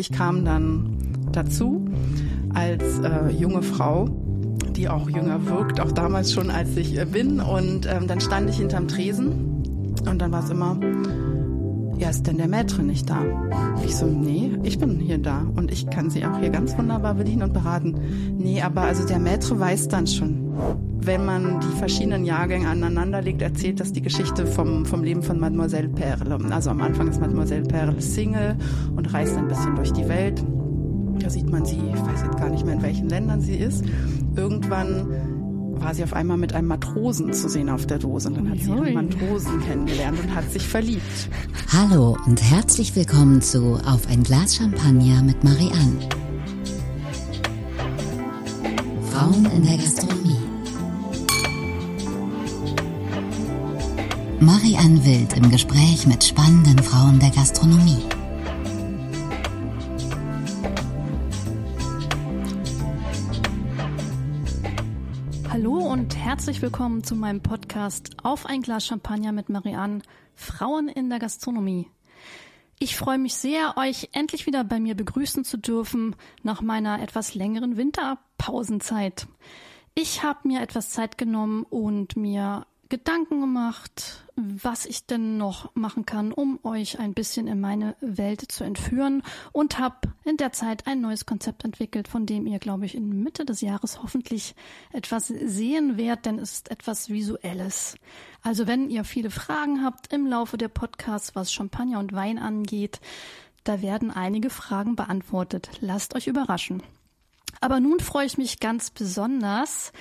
ich kam dann dazu als äh, junge Frau die auch jünger wirkt, auch damals schon, als ich äh, bin. Und ähm, dann stand ich hinterm Tresen und dann war es immer, ja, ist denn der Maître nicht da? Ich so, nee, ich bin hier da und ich kann sie auch hier ganz wunderbar bedienen und beraten. Nee, aber also der Maître weiß dann schon. Wenn man die verschiedenen Jahrgänge aneinander legt, erzählt das die Geschichte vom, vom Leben von Mademoiselle Perle. Also am Anfang ist Mademoiselle Perle Single und reist ein bisschen durch die Welt. Da sieht man sie, ich weiß jetzt gar nicht mehr, in welchen Ländern sie ist. Irgendwann war sie auf einmal mit einem Matrosen zu sehen auf der Dose. Und dann hat sie einen Matrosen kennengelernt und hat sich verliebt. Hallo und herzlich willkommen zu Auf ein Glas Champagner mit Marianne. Frauen in der Gastronomie. Marianne Wild im Gespräch mit spannenden Frauen der Gastronomie. Herzlich willkommen zu meinem Podcast Auf ein Glas Champagner mit Marianne, Frauen in der Gastronomie. Ich freue mich sehr, euch endlich wieder bei mir begrüßen zu dürfen nach meiner etwas längeren Winterpausenzeit. Ich habe mir etwas Zeit genommen und mir Gedanken gemacht, was ich denn noch machen kann, um euch ein bisschen in meine Welt zu entführen und habe in der Zeit ein neues Konzept entwickelt, von dem ihr, glaube ich, in Mitte des Jahres hoffentlich etwas sehen werdet, denn es ist etwas Visuelles. Also wenn ihr viele Fragen habt im Laufe der Podcasts, was Champagner und Wein angeht, da werden einige Fragen beantwortet. Lasst euch überraschen. Aber nun freue ich mich ganz besonders,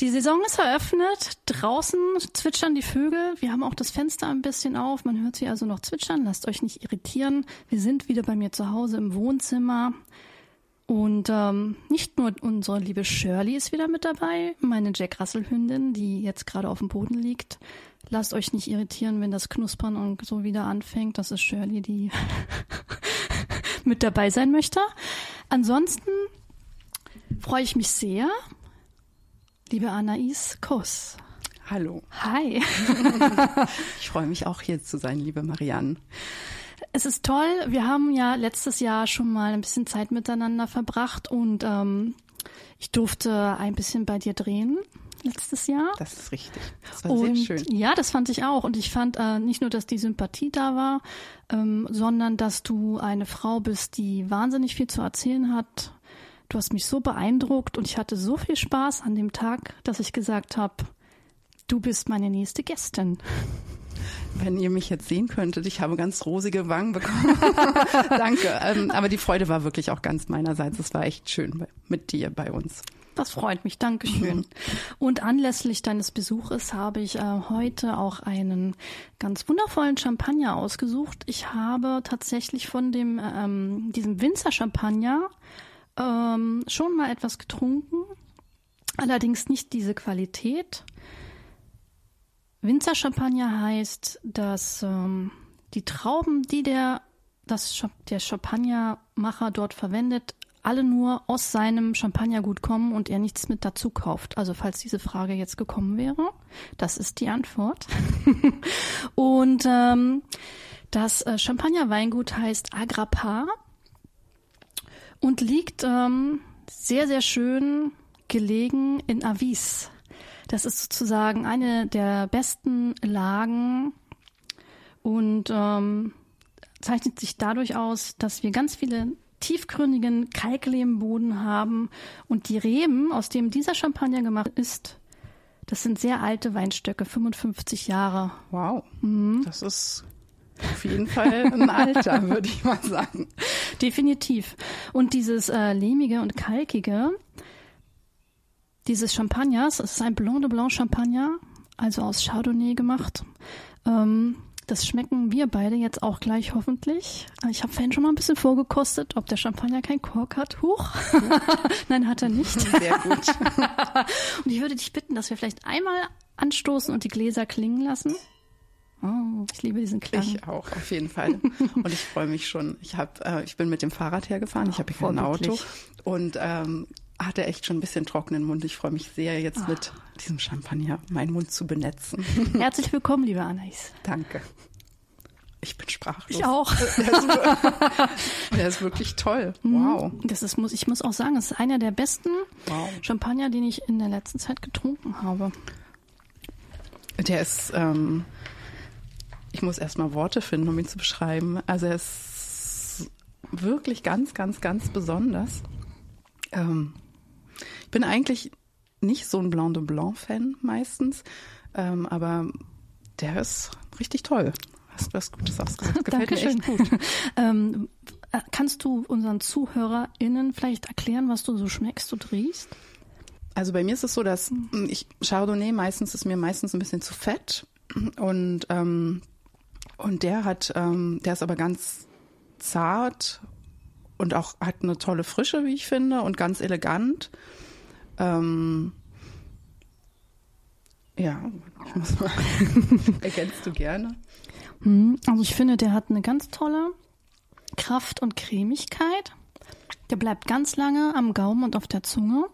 die Saison ist eröffnet. Draußen zwitschern die Vögel. Wir haben auch das Fenster ein bisschen auf. Man hört sie also noch zwitschern. Lasst euch nicht irritieren. Wir sind wieder bei mir zu Hause im Wohnzimmer. Und ähm, nicht nur unsere liebe Shirley ist wieder mit dabei, meine Jack Russell Hündin, die jetzt gerade auf dem Boden liegt. Lasst euch nicht irritieren, wenn das Knuspern und so wieder anfängt. Das ist Shirley, die mit dabei sein möchte. Ansonsten freue ich mich sehr, Liebe Anais Kuss. Hallo. Hi. ich freue mich auch hier zu sein, liebe Marianne. Es ist toll. Wir haben ja letztes Jahr schon mal ein bisschen Zeit miteinander verbracht und ähm, ich durfte ein bisschen bei dir drehen letztes Jahr. Das ist richtig. Das war und, sehr schön. Ja, das fand ich auch. Und ich fand äh, nicht nur, dass die Sympathie da war, ähm, sondern dass du eine Frau bist, die wahnsinnig viel zu erzählen hat, Du hast mich so beeindruckt und ich hatte so viel Spaß an dem Tag, dass ich gesagt habe, du bist meine nächste Gästin. Wenn ihr mich jetzt sehen könntet, ich habe ganz rosige Wangen bekommen. Danke. Ähm, aber die Freude war wirklich auch ganz meinerseits. Es war echt schön mit dir bei uns. Das freut mich, Dankeschön. Mhm. Und anlässlich deines Besuches habe ich äh, heute auch einen ganz wundervollen Champagner ausgesucht. Ich habe tatsächlich von dem ähm, diesem Winzer Champagner ähm, schon mal etwas getrunken, allerdings nicht diese Qualität. Winzer Champagner heißt, dass ähm, die Trauben, die der, das, der Champagnermacher dort verwendet, alle nur aus seinem Champagnergut kommen und er nichts mit dazu kauft. Also falls diese Frage jetzt gekommen wäre, das ist die Antwort. und ähm, das äh, Champagnerweingut heißt Agrapar und liegt ähm, sehr, sehr schön gelegen in Avis. Das ist sozusagen eine der besten Lagen und ähm, zeichnet sich dadurch aus, dass wir ganz viele tiefgründigen Kalklehmboden haben und die Reben, aus dem dieser Champagner gemacht ist, das sind sehr alte Weinstöcke, 55 Jahre. Wow, mhm. das ist auf jeden Fall ein Alter, würde ich mal sagen. Definitiv. Und dieses äh, lehmige und kalkige, dieses Champagners, es ist ein Blanc de Blanc Champagner, also aus Chardonnay gemacht. Ähm, das schmecken wir beide jetzt auch gleich hoffentlich. Ich habe vorhin schon mal ein bisschen vorgekostet, ob der Champagner kein Kork hat. Huch. Nein, hat er nicht. Sehr gut. und ich würde dich bitten, dass wir vielleicht einmal anstoßen und die Gläser klingen lassen. Oh, ich liebe diesen Klang. Ich auch, auf jeden Fall. Und ich freue mich schon. Ich hab, äh, ich bin mit dem Fahrrad hergefahren. Ich habe hier kein Auto und ähm, hatte echt schon ein bisschen trockenen Mund. Ich freue mich sehr, jetzt oh. mit diesem Champagner meinen Mund zu benetzen. Herzlich willkommen, liebe Anais. Danke. ich bin sprachlos. Ich auch. Der ist, der ist wirklich toll. Wow. Das ist, muss, ich muss auch sagen, es ist einer der besten Wow. Champagner, den ich in der letzten Zeit getrunken habe. Der ist, ähm, ich muss erstmal Worte finden, um ihn zu beschreiben. Also er ist wirklich ganz, ganz, ganz besonders. Ähm, ich bin eigentlich nicht so ein Blanc de Blanc-Fan meistens, ähm, aber der ist richtig toll. Hast was Gutes ausgesagt. Gefällt mir echt Dankeschön. gut. ähm, äh, kannst du unseren ZuhörerInnen vielleicht erklären, was du so schmeckst und riechst? Also bei mir ist es so, dass ich Chardonnay meistens ist mir meistens ein bisschen zu fett und ähm, und der hat, ähm, der ist aber ganz zart und auch hat eine tolle Frische, wie ich finde, und ganz elegant. Ähm, ja, ich muss mal. Ergänzt du gerne? Hm, Also ich finde, der hat eine ganz tolle Kraft und Cremigkeit. Der bleibt ganz lange am Gaumen und auf der Zunge.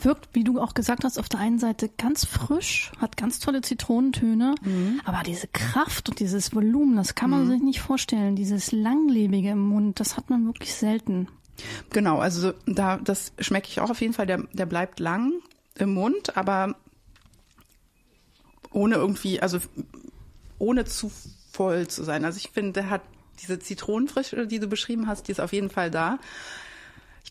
Wirkt, wie du auch gesagt hast, auf der einen Seite ganz frisch, hat ganz tolle Zitronentöne, aber diese Kraft und dieses Volumen, das kann man sich nicht vorstellen. Dieses langlebige im Mund, das hat man wirklich selten. Genau, also da das schmecke ich auch auf jeden Fall. Der, der bleibt lang im Mund, aber ohne irgendwie, also ohne zu voll zu sein. Also ich finde, der hat diese Zitronenfrische, die du beschrieben hast, die ist auf jeden Fall da.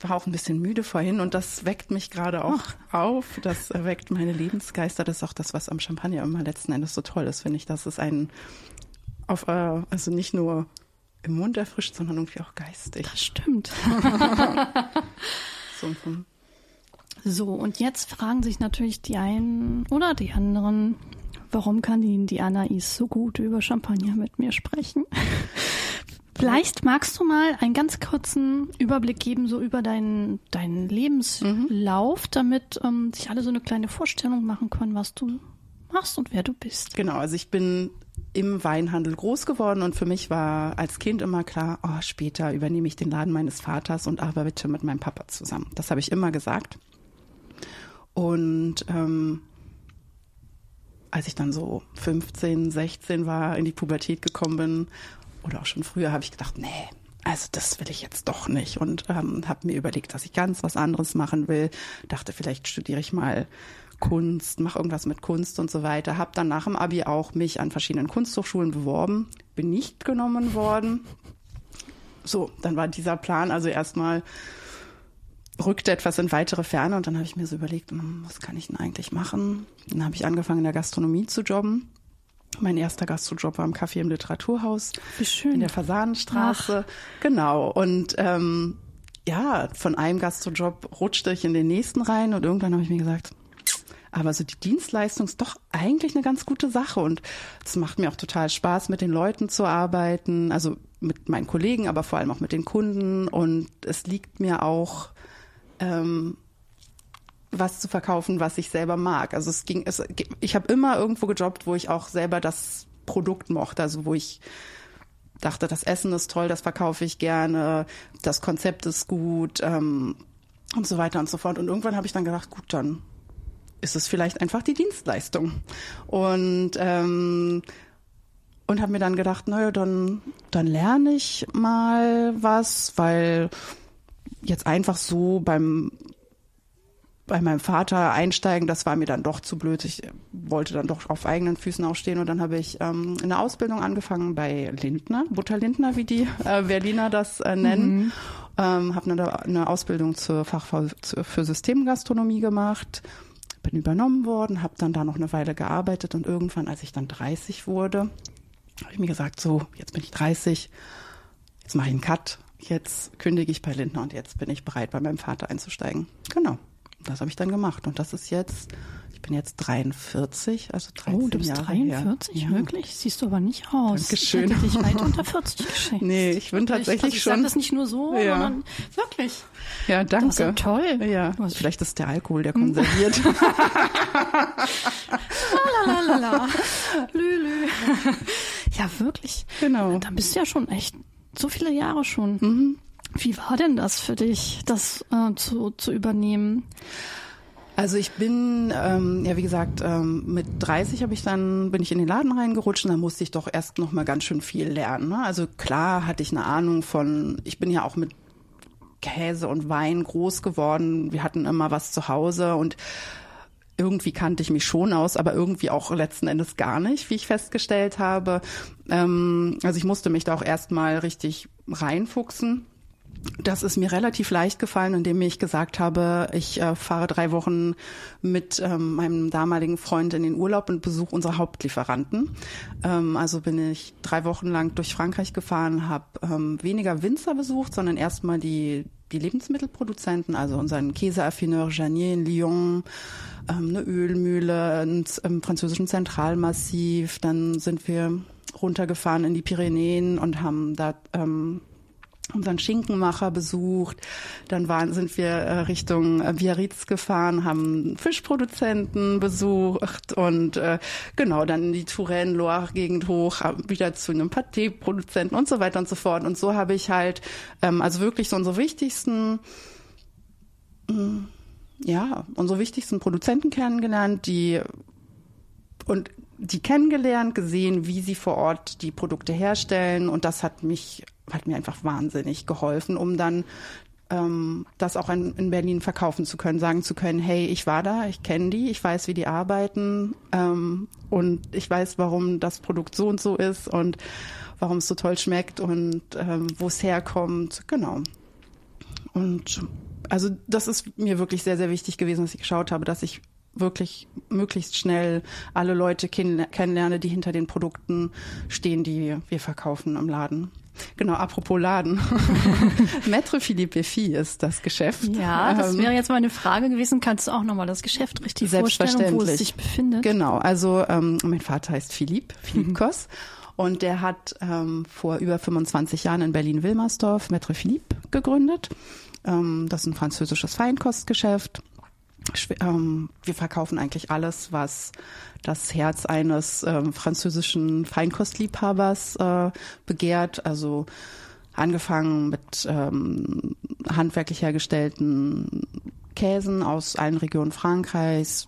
Ich war auch ein bisschen müde vorhin und das weckt mich gerade auch auf. Das weckt meine Lebensgeister. Das ist auch das, was am Champagner immer letzten Endes so toll ist, finde ich, dass es einen auf, äh, also nicht nur im Mund erfrischt, sondern irgendwie auch geistig. Das stimmt. So, hm. So, und jetzt fragen sich natürlich die einen oder die anderen, warum kann die, die Anais so gut über Champagner mit mir sprechen? Vielleicht magst du mal einen ganz kurzen Überblick geben, so über deinen, deinen Lebenslauf, damit ähm, sich alle so eine kleine Vorstellung machen können, was du machst und wer du bist. Genau, also ich bin im Weinhandel groß geworden und für mich war als Kind immer klar, oh, später übernehme ich den Laden meines Vaters und arbeite mit meinem Papa zusammen. Das habe ich immer gesagt. Und ähm, als ich dann so 15, 16 war, in die Pubertät gekommen bin oder auch schon früher, habe ich gedacht, nee, also das will ich jetzt doch nicht und ähm, habe mir überlegt, dass ich ganz was anderes machen will. Dachte, vielleicht studiere ich mal Kunst, mache irgendwas mit Kunst und so weiter. Habe dann nach dem Abi auch mich an verschiedenen Kunsthochschulen beworben, bin nicht genommen worden. So, dann war dieser Plan also erstmal rückte etwas in weitere Ferne und dann habe ich mir so überlegt, hm, was kann ich denn eigentlich machen? Dann habe ich angefangen in der Gastronomie zu jobben. Mein erster Gastrojob war im Café im Literaturhaus Wie schön. in der Fasanenstraße. Genau. Und ähm, ja, von einem Gastrojob rutschte ich in den nächsten rein und irgendwann habe ich mir gesagt, aber so die Dienstleistung ist doch eigentlich eine ganz gute Sache und es macht mir auch total Spaß, mit den Leuten zu arbeiten, also mit meinen Kollegen, aber vor allem auch mit den Kunden und es liegt mir auch ähm, was zu verkaufen, was ich selber mag. Also es ging, es, ich habe immer irgendwo gejobbt, wo ich auch selber das Produkt mochte, also wo ich dachte, das Essen ist toll, das verkaufe ich gerne, das Konzept ist gut ähm, und so weiter und so fort. Und irgendwann habe ich dann gedacht, gut, dann ist es vielleicht einfach die Dienstleistung. Und ähm, und habe mir dann gedacht, naja, dann dann lerne ich mal was, weil jetzt einfach so beim bei meinem Vater einsteigen, das war mir dann doch zu blöd. Ich wollte dann doch auf eigenen Füßen aufstehen und dann habe ich ähm, eine Ausbildung angefangen bei Lindner, Butter Lindner, wie die äh, Berliner das äh, nennen. Mhm. Ähm, habe eine, eine Ausbildung zur Fachfrau für Systemgastronomie gemacht, bin übernommen worden, habe dann da noch eine Weile gearbeitet und irgendwann, als ich dann 30 wurde, habe ich mir gesagt, so, jetzt bin ich 30, jetzt mache ich einen Cut, jetzt kündige ich bei Lindner und jetzt bin ich bereit, bei meinem Vater einzusteigen. Genau das habe ich dann gemacht. Und das ist jetzt, ich bin jetzt 43, also 13 Oh, du bist Jahre 43? her. Wirklich? Siehst du aber nicht aus. Dankeschön. Ich hätte dich weit unter 40 geschätzt. Nee, ich bin tatsächlich also ich schon. sag das nicht nur so, Ja. sondern wirklich. Ja, danke. Das ist ja toll. Ja, vielleicht ist der Alkohol, der konserviert. Lalalala. Lülü. Ja, wirklich. genau. Da bist du ja schon echt so viele Jahre schon. Mhm. Wie war denn das für dich, das äh, zu, zu übernehmen? Also ich bin, ähm, ja wie gesagt, ähm, mit 30 habe ich dann bin ich in den Laden reingerutscht und dann musste ich doch erst noch mal ganz schön viel lernen. Ne? Also klar hatte ich eine Ahnung von, ich bin ja auch mit Käse und Wein groß geworden. Wir hatten immer was zu Hause und irgendwie kannte ich mich schon aus, aber irgendwie auch letzten Endes gar nicht, wie ich festgestellt habe. Ähm, also ich musste mich da auch erstmal richtig reinfuchsen. Das ist mir relativ leicht gefallen, indem ich gesagt habe, ich äh, fahre drei Wochen mit ähm, meinem damaligen Freund in den Urlaub und besuche unsere Hauptlieferanten. Ähm, also bin ich drei Wochen lang durch Frankreich gefahren, habe ähm, weniger Winzer besucht, sondern erstmal die, die Lebensmittelproduzenten, also unseren Käseaffineur Janier in Lyon, ähm, eine Ölmühle im französischen Zentralmassiv. Dann sind wir runtergefahren in die Pyrenäen und haben da ähm, unseren Schinkenmacher besucht. Dann waren, sind wir äh, Richtung äh, Biarritz gefahren, haben Fischproduzenten besucht und äh, genau dann die Touraine-Loire-Gegend hoch, wieder zu einem Pâté-Produzenten und so weiter und so fort. Und so habe ich halt ähm, also wirklich so unsere wichtigsten mm, ja, unsere wichtigsten Produzenten kennengelernt, die und die kennengelernt, gesehen, wie sie vor Ort die Produkte herstellen und das hat mich hat mir einfach wahnsinnig geholfen, um dann ähm, das auch in, in, Berlin verkaufen zu können, sagen zu können, hey, ich war da, ich kenne die, ich weiß, wie die arbeiten ähm, und ich weiß, warum das Produkt so und so ist und warum es so toll schmeckt und ähm, wo es herkommt, genau. Und also das ist mir wirklich sehr, sehr wichtig gewesen, dass ich geschaut habe, dass ich wirklich möglichst schnell alle Leute kennenlerne, die hinter den Produkten stehen, die wir verkaufen im Laden. Genau, apropos Laden. Maître Philippe Fi ist das Geschäft. Ja, das ähm, wäre jetzt meine Frage gewesen. Kannst du auch nochmal das Geschäft richtig vorstellen, wo es sich befindet? Genau, also ähm, mein Vater heißt Philipp, Philipp mhm. Koss. Und der hat ähm, vor über 25 Jahren in Berlin-Wilmersdorf Maître Philippe gegründet. Ähm, das ist ein französisches Feinkostgeschäft. Ähm, wir verkaufen eigentlich alles, was das Herz eines ähm, französischen Feinkostliebhabers äh, begehrt. Also angefangen mit ähm, handwerklich hergestellten Käsen aus allen Regionen Frankreichs,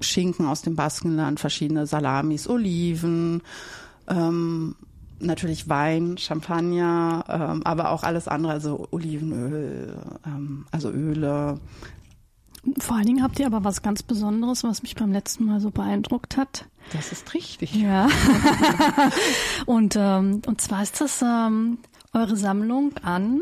Schinken aus dem Baskenland, verschiedene Salamis, Oliven, ähm, natürlich Wein, Champagner, ähm, aber auch alles andere, also Olivenöl, ähm, also Öle. Vor allen Dingen habt ihr aber was ganz Besonderes, was mich beim letzten Mal so beeindruckt hat. Das ist richtig. Ja. und, ähm, und zwar ist das ähm, eure Sammlung an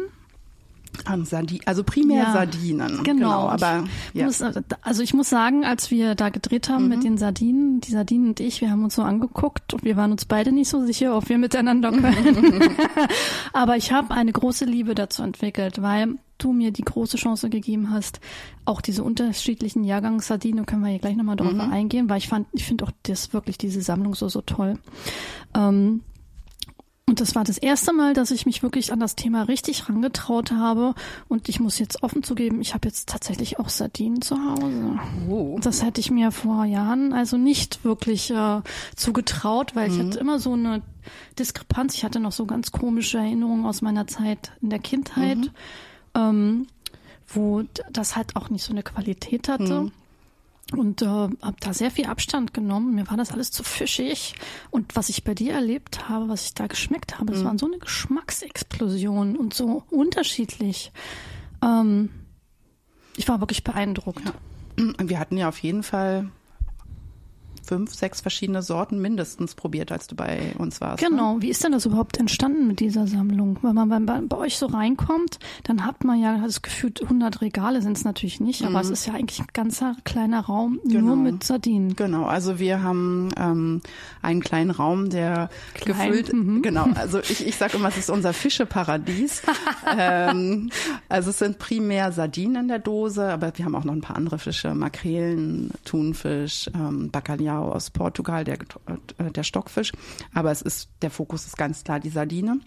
an Sardinen, also primär ja, Sardinen. Genau, genau aber ja. muss, also ich muss sagen, als wir da gedreht haben mhm. mit den Sardinen, die Sardinen und ich, wir haben uns so angeguckt und wir waren uns beide nicht so sicher, ob wir miteinander können. aber ich habe eine große Liebe dazu entwickelt, weil du mir die große Chance gegeben hast, auch diese unterschiedlichen Jahrgangssardinen, können wir hier gleich nochmal drauf mhm. eingehen, weil ich fand, ich finde auch das wirklich diese Sammlung so so toll. Ähm, und das war das erste Mal, dass ich mich wirklich an das Thema richtig rangetraut habe. Und ich muss jetzt offen zugeben, ich habe jetzt tatsächlich auch Sardinen zu Hause. Oh. Das hätte ich mir vor Jahren also nicht wirklich äh, zugetraut, weil mhm. ich hatte immer so eine Diskrepanz. Ich hatte noch so ganz komische Erinnerungen aus meiner Zeit in der Kindheit, mhm. Ähm, wo das halt auch nicht so eine Qualität hatte. Mhm und äh, habe da sehr viel Abstand genommen. Mir war das alles zu fischig. Und was ich bei dir erlebt habe, was ich da geschmeckt habe, es mhm. waren so eine Geschmacksexplosion und so unterschiedlich. Ähm, ich war wirklich beeindruckt. Ja. Wir hatten ja auf jeden Fall fünf, sechs verschiedene Sorten mindestens probiert, als du bei uns warst. Ne? Genau. Ne? Wie ist denn das überhaupt entstanden mit dieser Sammlung? Wenn man bei, bei euch so reinkommt, dann hat man ja das Gefühl, 100 Regale sind es natürlich nicht, aber mhm. es ist ja eigentlich ein ganzer kleiner Raum genau. nur mit Sardinen. Genau. Also wir haben ähm, einen kleinen Raum, der Klein. gefüllt, mhm. genau. Also ich, ich sage immer, es ist unser Fischeparadies. ähm, also es sind primär Sardinen in der Dose, aber wir haben auch noch ein paar andere Fische, Makrelen, Thunfisch, ähm, Bacalhau Bacalhau aus Portugal, der, äh, der Stockfisch. Aber es ist, der Fokus ist ganz klar die Sardine.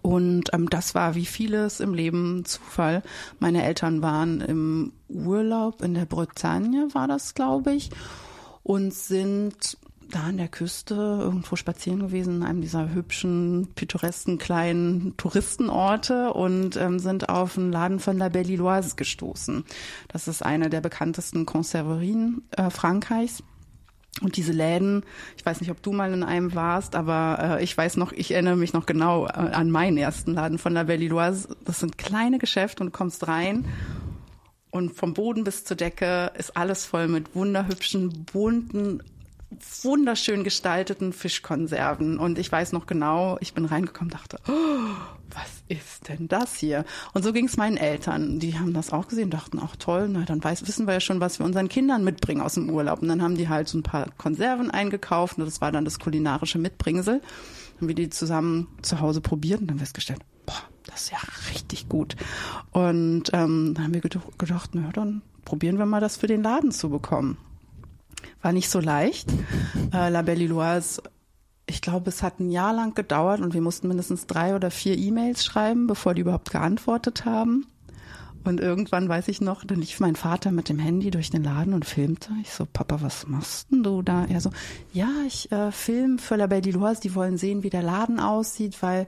Und ähm, das war wie vieles im Leben Zufall. Meine Eltern waren im Urlaub in der Bretagne, war das, glaube ich, und sind da an der Küste irgendwo spazieren gewesen, in einem dieser hübschen, pittoresken kleinen Touristenorte und ähm, sind auf einen Laden von La Belle Illoise gestoßen. Das ist eine der bekanntesten Conserverien äh, Frankreichs. Und diese Läden, ich weiß nicht, ob du mal in einem warst, aber äh, ich weiß noch, ich erinnere mich noch genau äh, an meinen ersten Laden von La Belle Illoise. Das sind kleine Geschäfte und du kommst rein und vom Boden bis zur Decke ist alles voll mit wunderhübschen, bunten, wunderschön gestalteten Fischkonserven. Und ich weiß noch genau, ich bin reingekommen, dachte, oh, was ist denn das hier? Und so ging es meinen Eltern. Die haben das auch gesehen, dachten, auch toll, na dann weiß, wissen wir ja schon, was wir unseren Kindern mitbringen aus dem Urlaub. Und dann haben die halt so ein paar Konserven eingekauft und das war dann das kulinarische Mitbringsel. Haben wir die zusammen zu Hause probiert und dann festgestellt, boah, das ist ja richtig gut. Und ähm, dann haben wir gedacht, na dann probieren wir mal das für den Laden zu bekommen. War nicht so leicht. Äh, La Belle Illoise, ich glaube, es hat ein Jahr lang gedauert und wir mussten mindestens drei oder vier E-Mails schreiben, bevor die überhaupt geantwortet haben. Und irgendwann weiß ich noch, dann lief mein Vater mit dem Handy durch den Laden und filmte. Ich so, Papa, was machst denn du da? Er so, ja, ich äh, film für La Belle Illoise, die wollen sehen, wie der Laden aussieht, weil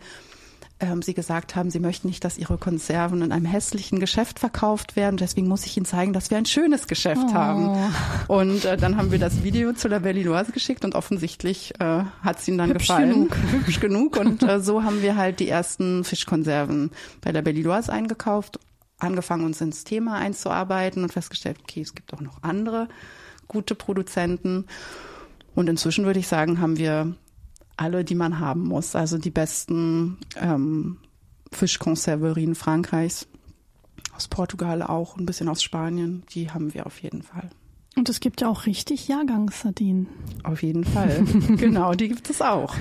ähm, sie gesagt haben, sie möchten nicht, dass ihre Konserven in einem hässlichen Geschäft verkauft werden. Deswegen muss ich ihnen zeigen, dass wir ein schönes Geschäft oh. haben. Und äh, dann haben wir das Video zu La Belle Illoise geschickt und offensichtlich äh, hat es ihnen dann Hübsch gefallen. Genug. Hübsch genug. Und äh, so haben wir halt die ersten Fischkonserven bei La Belle Illoise eingekauft, angefangen uns ins Thema einzuarbeiten und festgestellt, okay, es gibt auch noch andere gute Produzenten. Und inzwischen würde ich sagen, haben wir alle, die man haben muss. Also die besten ähm, Fischkonserverien Frankreichs, aus Portugal auch, ein bisschen aus Spanien, die haben wir auf jeden Fall. Und es gibt ja auch richtig Jahrgangssardinen. Auf jeden Fall. genau, die gibt es auch.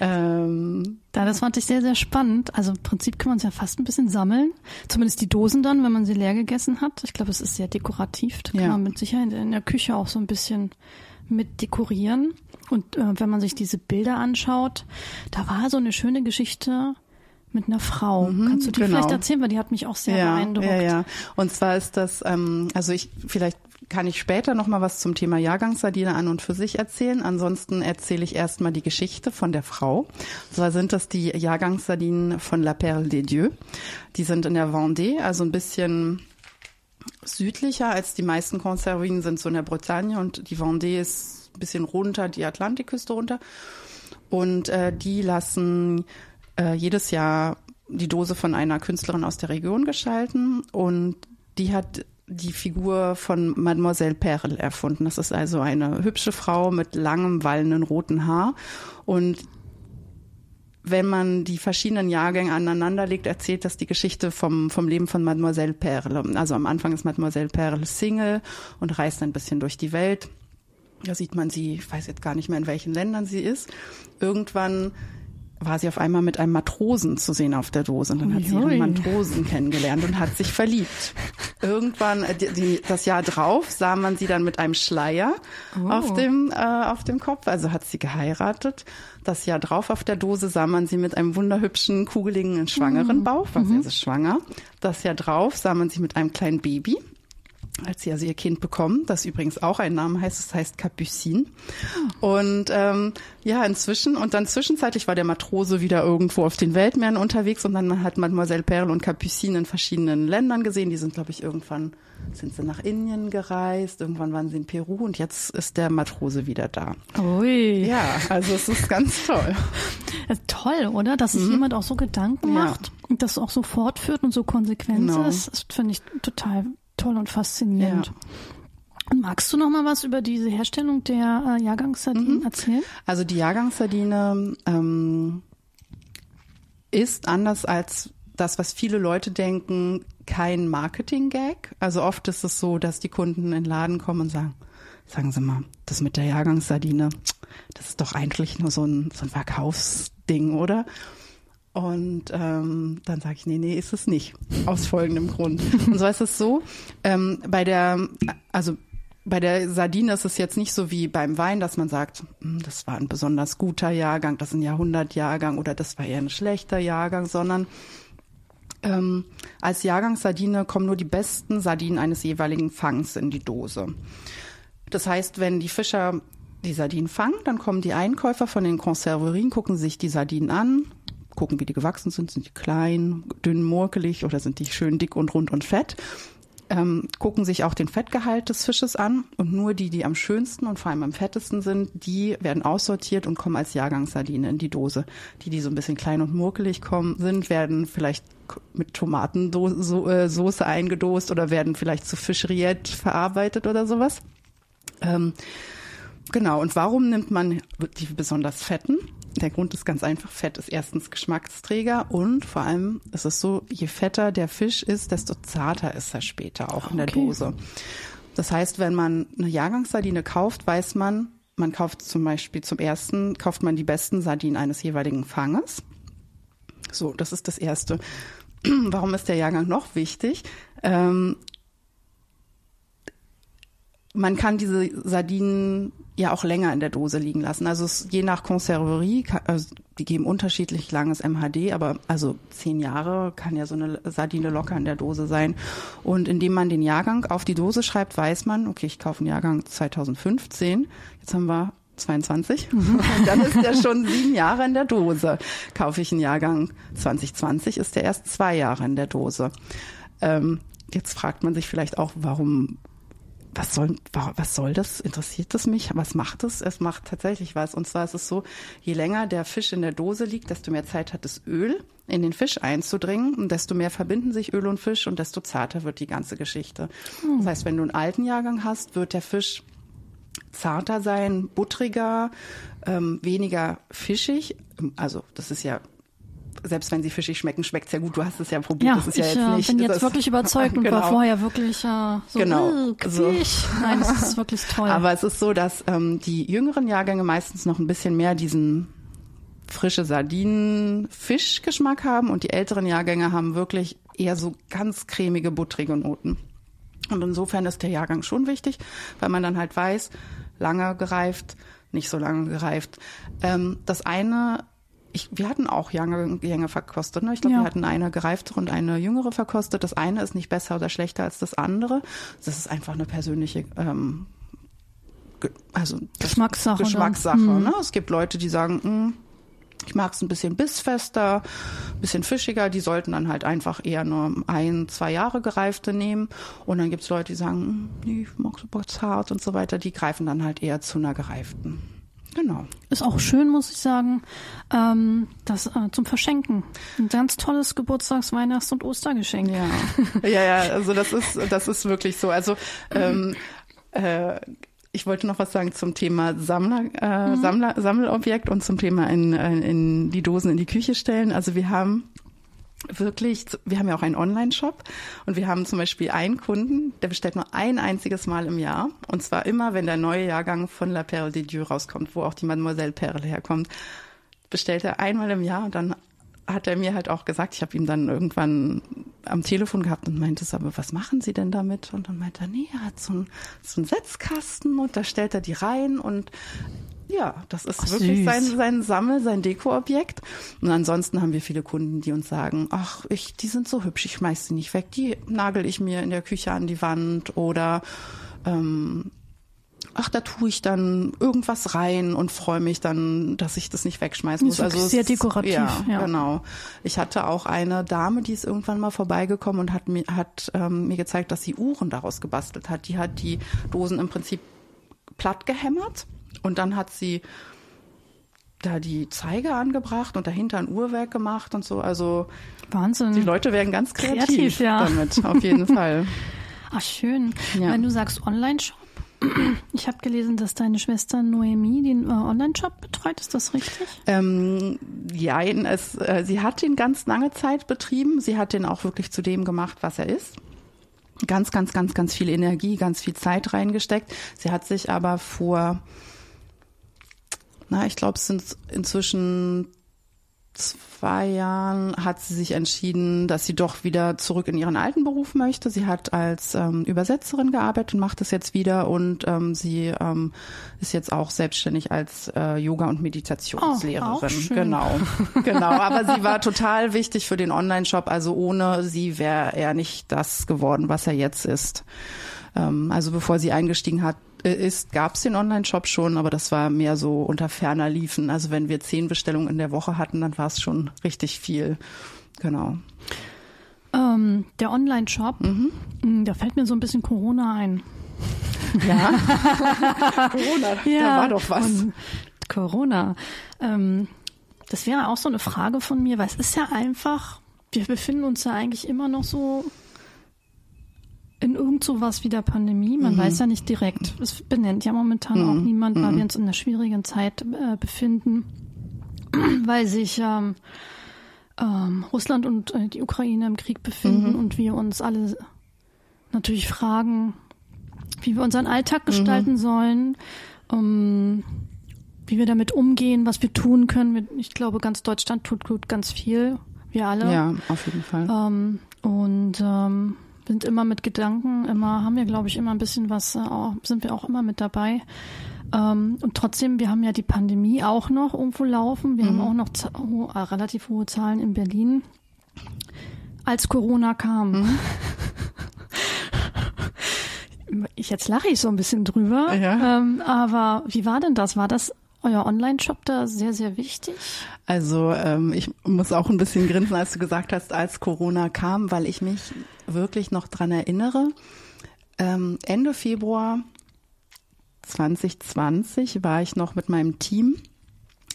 Ähm, ja, das fand ich sehr, sehr spannend. Also im Prinzip kann man es ja fast ein bisschen sammeln. Zumindest die Dosen dann, wenn man sie leer gegessen hat. Ich glaube, es ist sehr dekorativ. Da kann ja. man mit Sicherheit in der Küche auch so ein bisschen mit dekorieren. Und äh, wenn man sich diese Bilder anschaut, da war so eine schöne Geschichte mit einer Frau. Mhm, Kannst du die genau. vielleicht erzählen, weil die hat mich auch sehr ja, beeindruckt. Ja, ja. Und zwar ist das, ähm, also ich vielleicht kann ich später noch mal was zum Thema Jahrgangssardine an und für sich erzählen. Ansonsten erzähle ich erstmal die Geschichte von der Frau. Und zwar sind das die Jahrgangssardinen von La Perle des Dieux. Die sind in der Vendée, also ein bisschen südlicher als die meisten Konservinen sind so in der Bretagne und die Vendée ist ein bisschen runter, die Atlantikküste runter. Und äh, die lassen äh, jedes Jahr die Dose von einer Künstlerin aus der Region gestalten und die hat die Figur von Mademoiselle Perle erfunden. Das ist also eine hübsche Frau mit langem, wallenden roten Haar und wenn man die verschiedenen Jahrgänge aneinander legt, erzählt das die Geschichte vom, vom Leben von Mademoiselle Perle. Also am Anfang ist Mademoiselle Perle Single und reist ein bisschen durch die Welt da sieht man sie, ich weiß jetzt gar nicht mehr, in welchen Ländern sie ist. Irgendwann war sie auf einmal mit einem Matrosen zu sehen auf der Dose. Und dann hat sie ihren Matrosen kennengelernt und hat sich verliebt. Irgendwann, äh, die, die, das Jahr drauf, sah man sie dann mit einem Schleier oh. auf, dem, äh, auf dem Kopf. Also hat sie geheiratet. Das Jahr drauf auf der Dose sah man sie mit einem wunderhübschen, kugeligen, schwangeren mhm. Bauch, war sie mhm. also schwanger. Das Jahr drauf sah man sie mit einem kleinen Baby als sie also ihr Kind bekommen, das übrigens auch einen Namen heißt, das heißt Capucine. Und ähm, ja, inzwischen, und dann zwischenzeitlich war der Matrose wieder irgendwo auf den Weltmeeren unterwegs und dann hat Mademoiselle Perle und Capucine in verschiedenen Ländern gesehen. Die sind, glaube ich, irgendwann sind sie nach Indien gereist, irgendwann waren sie in Peru und jetzt ist der Matrose wieder da. Ui. Ja, also es ist ganz toll. toll, oder? Dass sich mhm. jemand auch so Gedanken macht ja. und das auch so fortführt und so konsequent genau. ist. Das finde ich total toll und faszinierend. Ja. Magst du noch mal was über diese Herstellung der äh, Jahrgangssardinen mhm. erzählen? Also die Jahrgangssardine ähm, ist anders als das, was viele Leute denken, kein Marketing-Gag. Also oft ist es so, dass die Kunden in den Laden kommen und sagen, sagen Sie mal, das mit der Jahrgangssardine, das ist doch eigentlich nur so ein, so ein Verkaufsding, oder? Und ähm, dann sage ich, nee, nee, ist es nicht. Aus folgendem Grund. Und so ist es so, ähm, bei der, also bei der Sardine ist es jetzt nicht so wie beim Wein, dass man sagt, hm, das war ein besonders guter Jahrgang, das ist ein Jahrhundertjahrgang oder das war eher ein schlechter Jahrgang, sondern ähm, als Jahrgangssardine kommen nur die besten Sardinen eines jeweiligen Fangs in die Dose. Das heißt, wenn die Fischer die Sardinen fangen, dann kommen die Einkäufer von den Konserverien, gucken sich die Sardinen an, gucken, wie die gewachsen sind. Sind die klein, dünn, murkelig oder sind die schön dick und rund und fett? Ähm, gucken sich auch den Fettgehalt des Fisches an und nur die, die am schönsten und vor allem am fettesten sind, die werden aussortiert und kommen als Jahrgangssardine in die Dose. Die, die so ein bisschen klein und murkelig kommen, sind, werden vielleicht mit Tomatensoße eingedost oder werden vielleicht zu Fischriette verarbeitet oder sowas. Ähm, genau. Und warum nimmt man die besonders fetten? Der Grund ist ganz einfach. Fett ist erstens Geschmacksträger und vor allem ist es so, je fetter der Fisch ist, desto zarter ist er später auch in der okay. Dose. Das heißt, wenn man eine Jahrgangssardine kauft, weiß man, man kauft zum Beispiel zum ersten, kauft man die besten Sardinen eines jeweiligen Fanges. So, das ist das Erste. Warum ist der Jahrgang noch wichtig? Ähm, man kann diese Sardinen ja auch länger in der Dose liegen lassen. Also es, je nach Konserverie, also die geben unterschiedlich langes MHD, aber also zehn Jahre kann ja so eine Sardine locker in der Dose sein. Und indem man den Jahrgang auf die Dose schreibt, weiß man, okay, ich kaufe einen Jahrgang 2015. Jetzt haben wir 22. Mhm. dann ist der schon sieben Jahre in der Dose. Kaufe ich einen Jahrgang 2020, ist der erst zwei Jahre in der Dose. Ähm, jetzt fragt man sich vielleicht auch, warum was soll, was soll das? Interessiert das mich? Was macht es? Es macht tatsächlich was. Und zwar ist es so, je länger der Fisch in der Dose liegt, desto mehr Zeit hat das Öl in den Fisch einzudringen und desto mehr verbinden sich Öl und Fisch und desto zarter wird die ganze Geschichte. Hm. Das heißt, wenn du einen alten Jahrgang hast, wird der Fisch zarter sein, buttriger, ähm, weniger fischig. Also das ist ja selbst wenn sie fischig schmecken, schmeckt es ja gut. Du hast es ja probiert. Ja, das ist ja ich jetzt äh, nicht, bin jetzt wirklich überzeugt und genau. war vorher wirklich äh, so, genau. Äh, so. Nein, das ist wirklich toll. Aber es ist so, dass ähm, die jüngeren Jahrgänge meistens noch ein bisschen mehr diesen frische Sardinen, Fischgeschmack haben und die älteren Jahrgänge haben wirklich eher so ganz cremige, buttrige Noten. Und insofern ist der Jahrgang schon wichtig, weil man dann halt weiß, lange gereift, nicht so lange gereift. Ähm, das eine ich, wir hatten auch Jahrgänge verkostet. Ne? Ich glaube, ja. wir hatten eine gereiftere und eine jüngere verkostet. Das eine ist nicht besser oder schlechter als das andere. Das ist einfach eine persönliche ähm, also Geschmackssache. Geschmackssache. Mhm. Ne? Es gibt Leute, die sagen, mh, hm, ich mag es ein bisschen bissfester, ein bisschen fischiger. Die sollten dann halt einfach eher nur ein, zwei Jahre gereifte nehmen. Und dann gibt es Leute, die sagen, hm, nee, ich mag super zart und so weiter. Die greifen dann halt eher zu einer gereiften. Genau. Ist auch schön, muss ich sagen, ähm, das äh, zum Verschenken. Ein ganz tolles Geburtstags-, Weihnachts- und Ostergeschenk. Ja. ja, ja, also das ist, das ist wirklich so. Also ähm, äh, ich wollte noch was sagen zum Thema Sammler, äh, mhm. Sammler, Sammelobjekt und zum Thema in, in die Dosen in die Küche stellen. Also wir haben wirklich, wir haben ja auch einen Online-Shop und wir haben zum Beispiel einen Kunden, der bestellt nur ein einziges Mal im Jahr und zwar immer, wenn der neue Jahrgang von La Perle de Dieu rauskommt, wo auch die Mademoiselle Perle herkommt, bestellt er einmal im Jahr und dann hat er mir halt auch gesagt, ich habe ihm dann irgendwann am Telefon gehabt und meinte aber was machen Sie denn damit? Und dann meinte er, nee, er hat so einen, so einen Setzkasten und da stellt er die rein und ja, das ist Ach, wirklich sein, sein Sammel, sein Dekoobjekt. Und ansonsten haben wir viele Kunden, die uns sagen, ach, ich, die sind so hübsch, ich schmeiß sie nicht weg. Die nagel ich mir in der Küche an die Wand oder ähm, ach, da tue ich dann irgendwas rein und freue mich dann, dass ich das nicht wegschmeißen muss. also sehr dekorativ. Ja, ja, genau. Ich hatte auch eine Dame, die ist irgendwann mal vorbeigekommen und hat mir hat ähm, mir gezeigt, dass sie Uhren daraus gebastelt hat. Die hat die Dosen im Prinzip platt gehämmert und dann hat sie da die Zeige angebracht und dahinter ein Uhrwerk gemacht und so. Also Wahnsinn. Die Leute werden ganz kreativ, kreativ ja. damit, auf jeden Fall. Ach schön. Ja. Wenn du sagst Online-Shop, ich habe gelesen, dass deine Schwester Noemi den äh, Online-Shop betreut. Ist das richtig? Ähm, ja, es, äh, sie hat ihn ganz lange Zeit betrieben. Sie hat den auch wirklich zu dem gemacht, was er ist ganz, ganz, ganz, ganz viel Energie, ganz viel Zeit reingesteckt. Sie hat sich aber vor na, ich glaube, es sind inzwischen zwei Jahren hat sie sich entschieden, dass sie doch wieder zurück in ihren alten Beruf möchte. Sie hat als ähm, Übersetzerin gearbeitet und macht das jetzt wieder und ähm, sie ähm, ist jetzt auch selbstständig als äh, Yoga- und Meditationslehrerin. Oh, genau, genau. Aber sie war total wichtig für den Online-Shop. Also ohne sie wäre er nicht das geworden, was er jetzt ist. Ähm, also bevor sie eingestiegen hat, ist, gab es den Online-Shop schon, aber das war mehr so unter ferner Liefen. Also wenn wir zehn Bestellungen in der Woche hatten, dann war es schon richtig viel. Genau. Ähm, der Online-Shop, mhm. da fällt mir so ein bisschen Corona ein. Ja, Corona, ja, da war doch was. Corona. Ähm, das wäre auch so eine Frage von mir, weil es ist ja einfach, wir befinden uns ja eigentlich immer noch so in irgend sowas wie der Pandemie. Man mhm. weiß ja nicht direkt. Es benennt ja momentan mhm. auch niemand, weil mhm. wir uns in einer schwierigen Zeit äh, befinden, weil sich ähm, ähm, Russland und äh, die Ukraine im Krieg befinden mhm. und wir uns alle natürlich fragen, wie wir unseren Alltag gestalten mhm. sollen, um, wie wir damit umgehen, was wir tun können. Ich glaube, ganz Deutschland tut gut ganz viel. Wir alle. Ja, auf jeden Fall. Ähm, und ähm, sind immer mit Gedanken, immer haben wir, glaube ich, immer ein bisschen was, äh, sind wir auch immer mit dabei. Ähm, und trotzdem, wir haben ja die Pandemie auch noch irgendwo laufen. Wir mhm. haben auch noch äh, relativ hohe Zahlen in Berlin. Als Corona kam. Mhm. ich jetzt lache ich so ein bisschen drüber. Ja. Ähm, aber wie war denn das? War das euer Online-Shop da sehr, sehr wichtig? Also ähm, ich muss auch ein bisschen grinsen, als du gesagt hast, als Corona kam, weil ich mich wirklich noch dran erinnere. Ähm, Ende Februar 2020 war ich noch mit meinem Team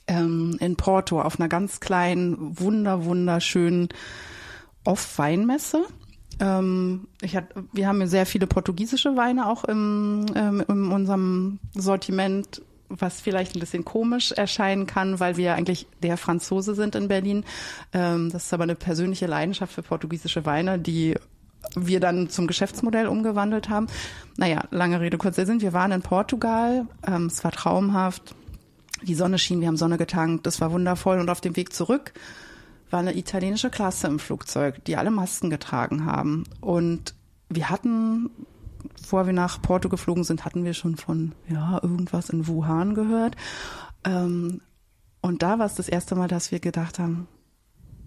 ähm, in Porto auf einer ganz kleinen, wunder, wunderschönen Off-Weinmesse. Ähm, ich hat, wir haben sehr viele portugiesische Weine auch im, ähm, in unserem Sortiment, was vielleicht ein bisschen komisch erscheinen kann, weil wir eigentlich der Franzose sind in Berlin. Ähm, das ist aber eine persönliche Leidenschaft für portugiesische Weine, die wir dann zum Geschäftsmodell umgewandelt haben. Naja, lange Rede, kurzer Sinn. Wir waren in Portugal. Ähm, es war traumhaft. Die Sonne schien, wir haben Sonne getankt. Das war wundervoll. Und auf dem Weg zurück war eine italienische Klasse im Flugzeug, die alle Masken getragen haben. Und wir hatten, bevor wir nach Porto geflogen sind, hatten wir schon von, ja, irgendwas in Wuhan gehört. Ähm, und da war es das erste Mal, dass wir gedacht haben,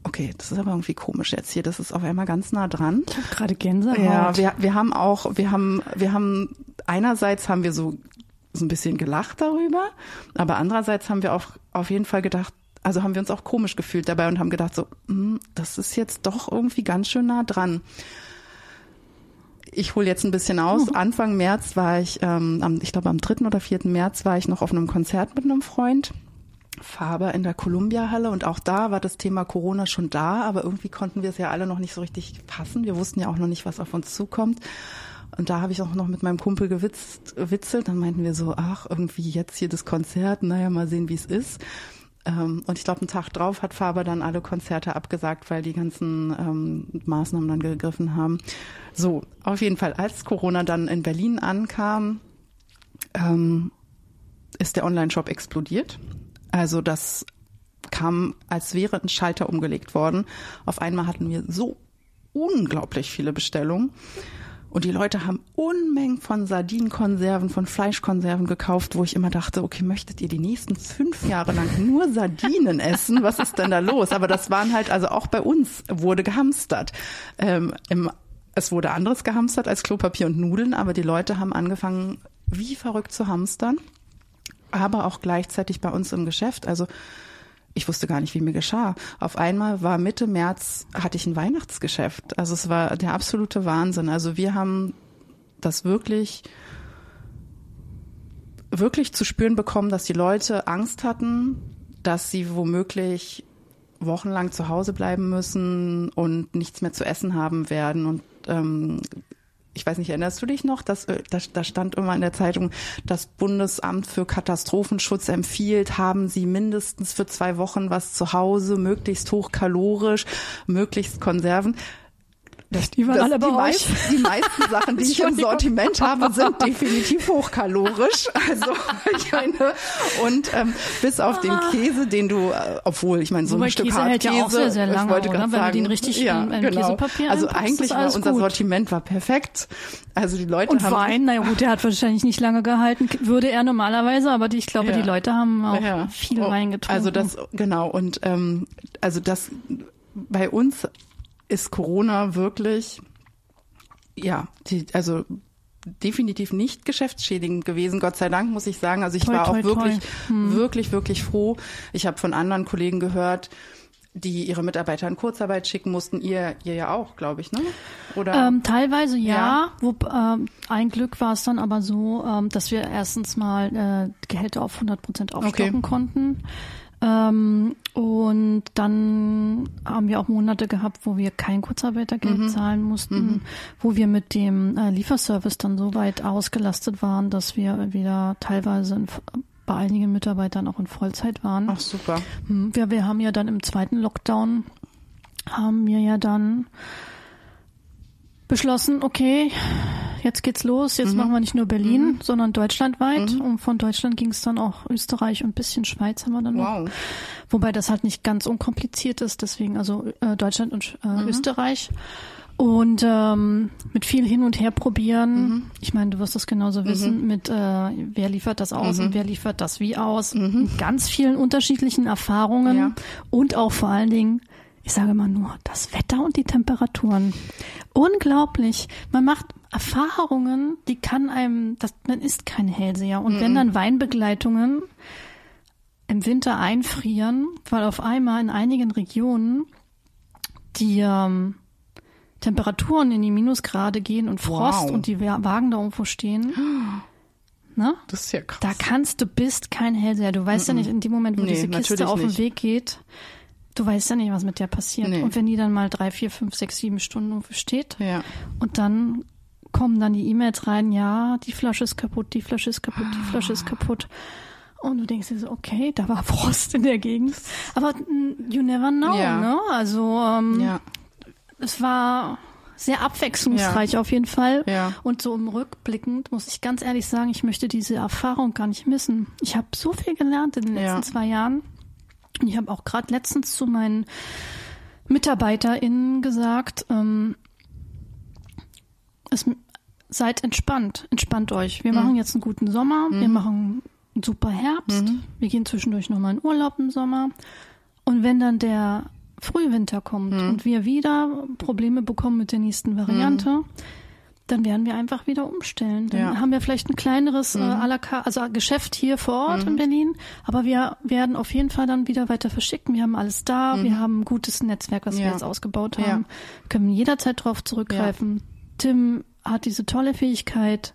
okay, das ist aber irgendwie komisch jetzt hier, das ist auf einmal ganz nah dran. Ich habe gerade Gänsehaut. Ja, wir, wir haben auch, wir haben, wir haben, einerseits haben wir so, so ein bisschen gelacht darüber, aber andererseits haben wir auch auf jeden Fall gedacht, also haben wir uns auch komisch gefühlt dabei und haben gedacht so, hm, das ist jetzt doch irgendwie ganz schön nah dran. Ich hole jetzt ein bisschen aus. Mhm. Anfang März war ich, ähm, am, ich glaube am 3. oder 4. März war ich noch auf einem Konzert mit einem Freund. Faber in der Columbia-Halle und auch da war das Thema Corona schon da, aber irgendwie konnten wir es ja alle noch nicht so richtig fassen. Wir wussten ja auch noch nicht, was auf uns zukommt. Und da habe ich auch noch mit meinem Kumpel gewitzt, witzelt. Dann meinten wir so, ach, irgendwie jetzt hier das Konzert, naja, mal sehen, wie es ist. Ähm, und ich glaube, einen Tag drauf hat Faber dann alle Konzerte abgesagt, weil die ganzen ähm, Maßnahmen dann gegriffen haben. So, auf jeden Fall, als Corona dann in Berlin ankam, ähm, ist der Online-Shop explodiert. Also das kam, als wäre ein Schalter umgelegt worden. Auf einmal hatten wir so unglaublich viele Bestellungen. Und die Leute haben Unmengen von Sardinenkonserven, von Fleischkonserven gekauft, wo ich immer dachte, okay, möchtet ihr die nächsten fünf Jahre lang nur Sardinen essen? Was ist denn da los? Aber das waren halt, also auch bei uns wurde gehamstert. Ähm, im, es wurde anderes gehamstert als Klopapier und Nudeln, aber die Leute haben angefangen, wie verrückt zu hamstern. Aber auch gleichzeitig bei uns im Geschäft. Also ich wusste gar nicht, wie mir geschah. Auf einmal war Mitte März, hatte ich ein Weihnachtsgeschäft. Also es war der absolute Wahnsinn. Also wir haben das wirklich, wirklich zu spüren bekommen, dass die Leute Angst hatten, dass sie womöglich wochenlang zu Hause bleiben müssen und nichts mehr zu essen haben werden und ähm, ich weiß nicht, erinnerst du dich noch? dass äh, da, da stand immer in der Zeitung, das Bundesamt für Katastrophenschutz empfiehlt, haben Sie mindestens für zwei Wochen was zu Hause, möglichst hochkalorisch, möglichst Konserven. Das, die waren alle bei die, meisten, die meisten Sachen, die ich im Sortiment habe, sind definitiv hochkalorisch. Also ich meine, und ähm, bis auf den Käse, den du, äh, obwohl ich meine, so Wobei ein Stück Käse Hartkäse, hält ja auch sehr, sehr lange, ich wollte oder? Wenn sagen, du den richtig ja, in, in genau. Käsepapier Also eigentlich war unser gut. Sortiment war perfekt. Also die Leute Und haben Wein, naja gut, der hat wahrscheinlich nicht lange gehalten, würde er normalerweise, aber die, ich glaube, Ja. die Leute haben auch Ja. viel Oh, Wein getrunken. Also das, genau, und ähm, also das bei uns ist Corona wirklich, ja, die, also definitiv nicht geschäftsschädigend gewesen, Gott sei Dank, muss ich sagen. Also ich Toi, war auch toi, wirklich, toi. Hm. wirklich, wirklich froh. Ich habe von anderen Kollegen gehört, die ihre Mitarbeiter in Kurzarbeit schicken mussten. Ihr, ihr ja auch, glaube ich, ne? Oder? Ähm, teilweise ja. Ja. Wo, ähm, ein Glück war es dann aber so, ähm, dass wir erstens mal äh, Gehälter auf 100 Prozent aufstocken Okay. konnten. Ähm, und dann haben wir auch Monate gehabt, wo wir kein Kurzarbeitergeld Mhm. zahlen mussten, wo wir mit dem äh, Lieferservice dann so weit ausgelastet waren, dass wir wieder teilweise in, bei einigen Mitarbeitern auch in Vollzeit waren. Ach super. Hm, Wir, wir haben ja dann im zweiten Lockdown, haben wir ja dann beschlossen, okay, jetzt geht's los, Mhm. jetzt machen wir nicht nur Berlin, sondern deutschlandweit. Und von Deutschland ging es dann auch Österreich und ein bisschen Schweiz haben wir dann noch. Wow. Wobei das halt nicht ganz unkompliziert ist, deswegen also äh, Deutschland und äh, Mhm. Österreich. Und ähm, mit viel hin und her probieren. Mhm. Ich meine, du wirst das genauso wissen, mit äh, wer liefert das aus Mhm. und wer liefert das wie aus. Mit ganz vielen unterschiedlichen Erfahrungen Ja. und auch vor allen Dingen, ich sage mal nur, das Wetter und die Temperaturen. Unglaublich. Man macht Erfahrungen, die kann einem, das, man ist kein Hellseher. Und wenn dann Weinbegleitungen im Winter einfrieren, weil auf einmal in einigen Regionen die ähm, Temperaturen in die Minusgrade gehen und Frost Wow. und die Wa- Wagen da irgendwo stehen. Ne? Das ist ja krass. Da kannst du bist kein Hellseher. Du weißt ja nicht in dem Moment, wo Nee, diese Kiste auf den nicht. Weg geht, du weißt ja nicht, was mit der passiert. Nee. Und wenn die dann mal drei, vier, fünf, sechs, sieben Stunden steht ja. und dann kommen dann die E-Mails rein, ja, die Flasche ist kaputt, die Flasche ist kaputt, die Flasche ist kaputt. Und du denkst dir so, okay, da war Frost in der Gegend. Aber you never know, Ja. ne? Also ähm, Ja. es war sehr abwechslungsreich auf jeden Fall. Ja. Und so im Rückblickend muss ich ganz ehrlich sagen, ich möchte diese Erfahrung gar nicht missen. Ich habe so viel gelernt in den Ja. letzten zwei Jahren. Ich habe auch gerade letztens zu meinen MitarbeiterInnen gesagt, ähm, es, seid entspannt, entspannt euch. Wir machen jetzt einen guten Sommer, wir machen einen super Herbst, wir gehen zwischendurch nochmal in Urlaub im Sommer. Und wenn dann der Frühwinter kommt und wir wieder Probleme bekommen mit der nächsten Variante, dann werden wir einfach wieder umstellen. Dann Ja. haben wir vielleicht ein kleineres äh, à la carte, also Geschäft hier vor Ort in Berlin, aber wir werden auf jeden Fall dann wieder weiter verschicken. Wir haben alles da, wir haben ein gutes Netzwerk, was wir Ja. jetzt ausgebaut Ja. haben, können jederzeit drauf zurückgreifen. Tim hat diese tolle Fähigkeit,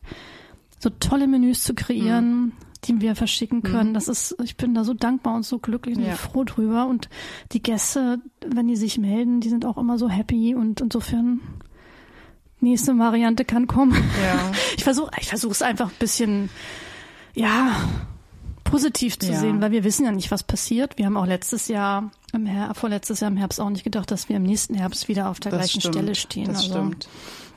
so tolle Menüs zu kreieren, die wir verschicken können. Das ist, ich bin da so dankbar und so glücklich und Ja. froh drüber. Und die Gäste, wenn die sich melden, die sind auch immer so happy und insofern nächste Variante kann kommen. Ja. Ich versuche, ich versuche es einfach ein bisschen, ja, positiv zu Ja. sehen, weil wir wissen ja nicht, was passiert. Wir haben auch letztes Jahr, im Her vorletztes Jahr im Herbst auch nicht gedacht, dass wir im nächsten Herbst wieder auf der Das gleichen stimmt. Stelle stehen. Das also stimmt.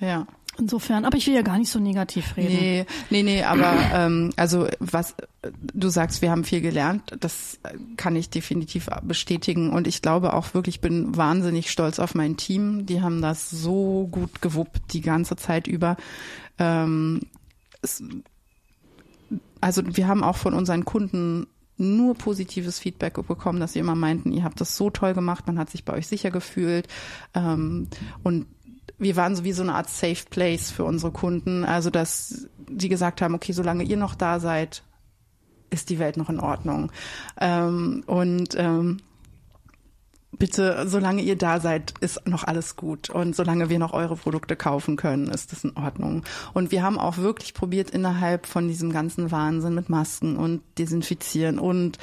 Ja. Insofern, aber ich will ja gar nicht so negativ reden. Nee, nee, nee, aber ähm, also was du sagst, wir haben viel gelernt, das kann ich definitiv bestätigen und ich glaube auch wirklich, ich bin wahnsinnig stolz auf mein Team. Die haben das so gut gewuppt die ganze Zeit über. Ähm, es, also wir haben auch von unseren Kunden nur positives Feedback bekommen, dass sie immer meinten, ihr habt das so toll gemacht, man hat sich bei euch sicher gefühlt ähm, und wir waren so wie so eine Art Safe Place für unsere Kunden. Also, dass die gesagt haben, okay, solange ihr noch da seid, ist die Welt noch in Ordnung. Ähm, und ähm, bitte, solange ihr da seid, ist noch alles gut. Und solange wir noch eure Produkte kaufen können, ist das in Ordnung. Und wir haben auch wirklich probiert, innerhalb von diesem ganzen Wahnsinn mit Masken und Desinfizieren und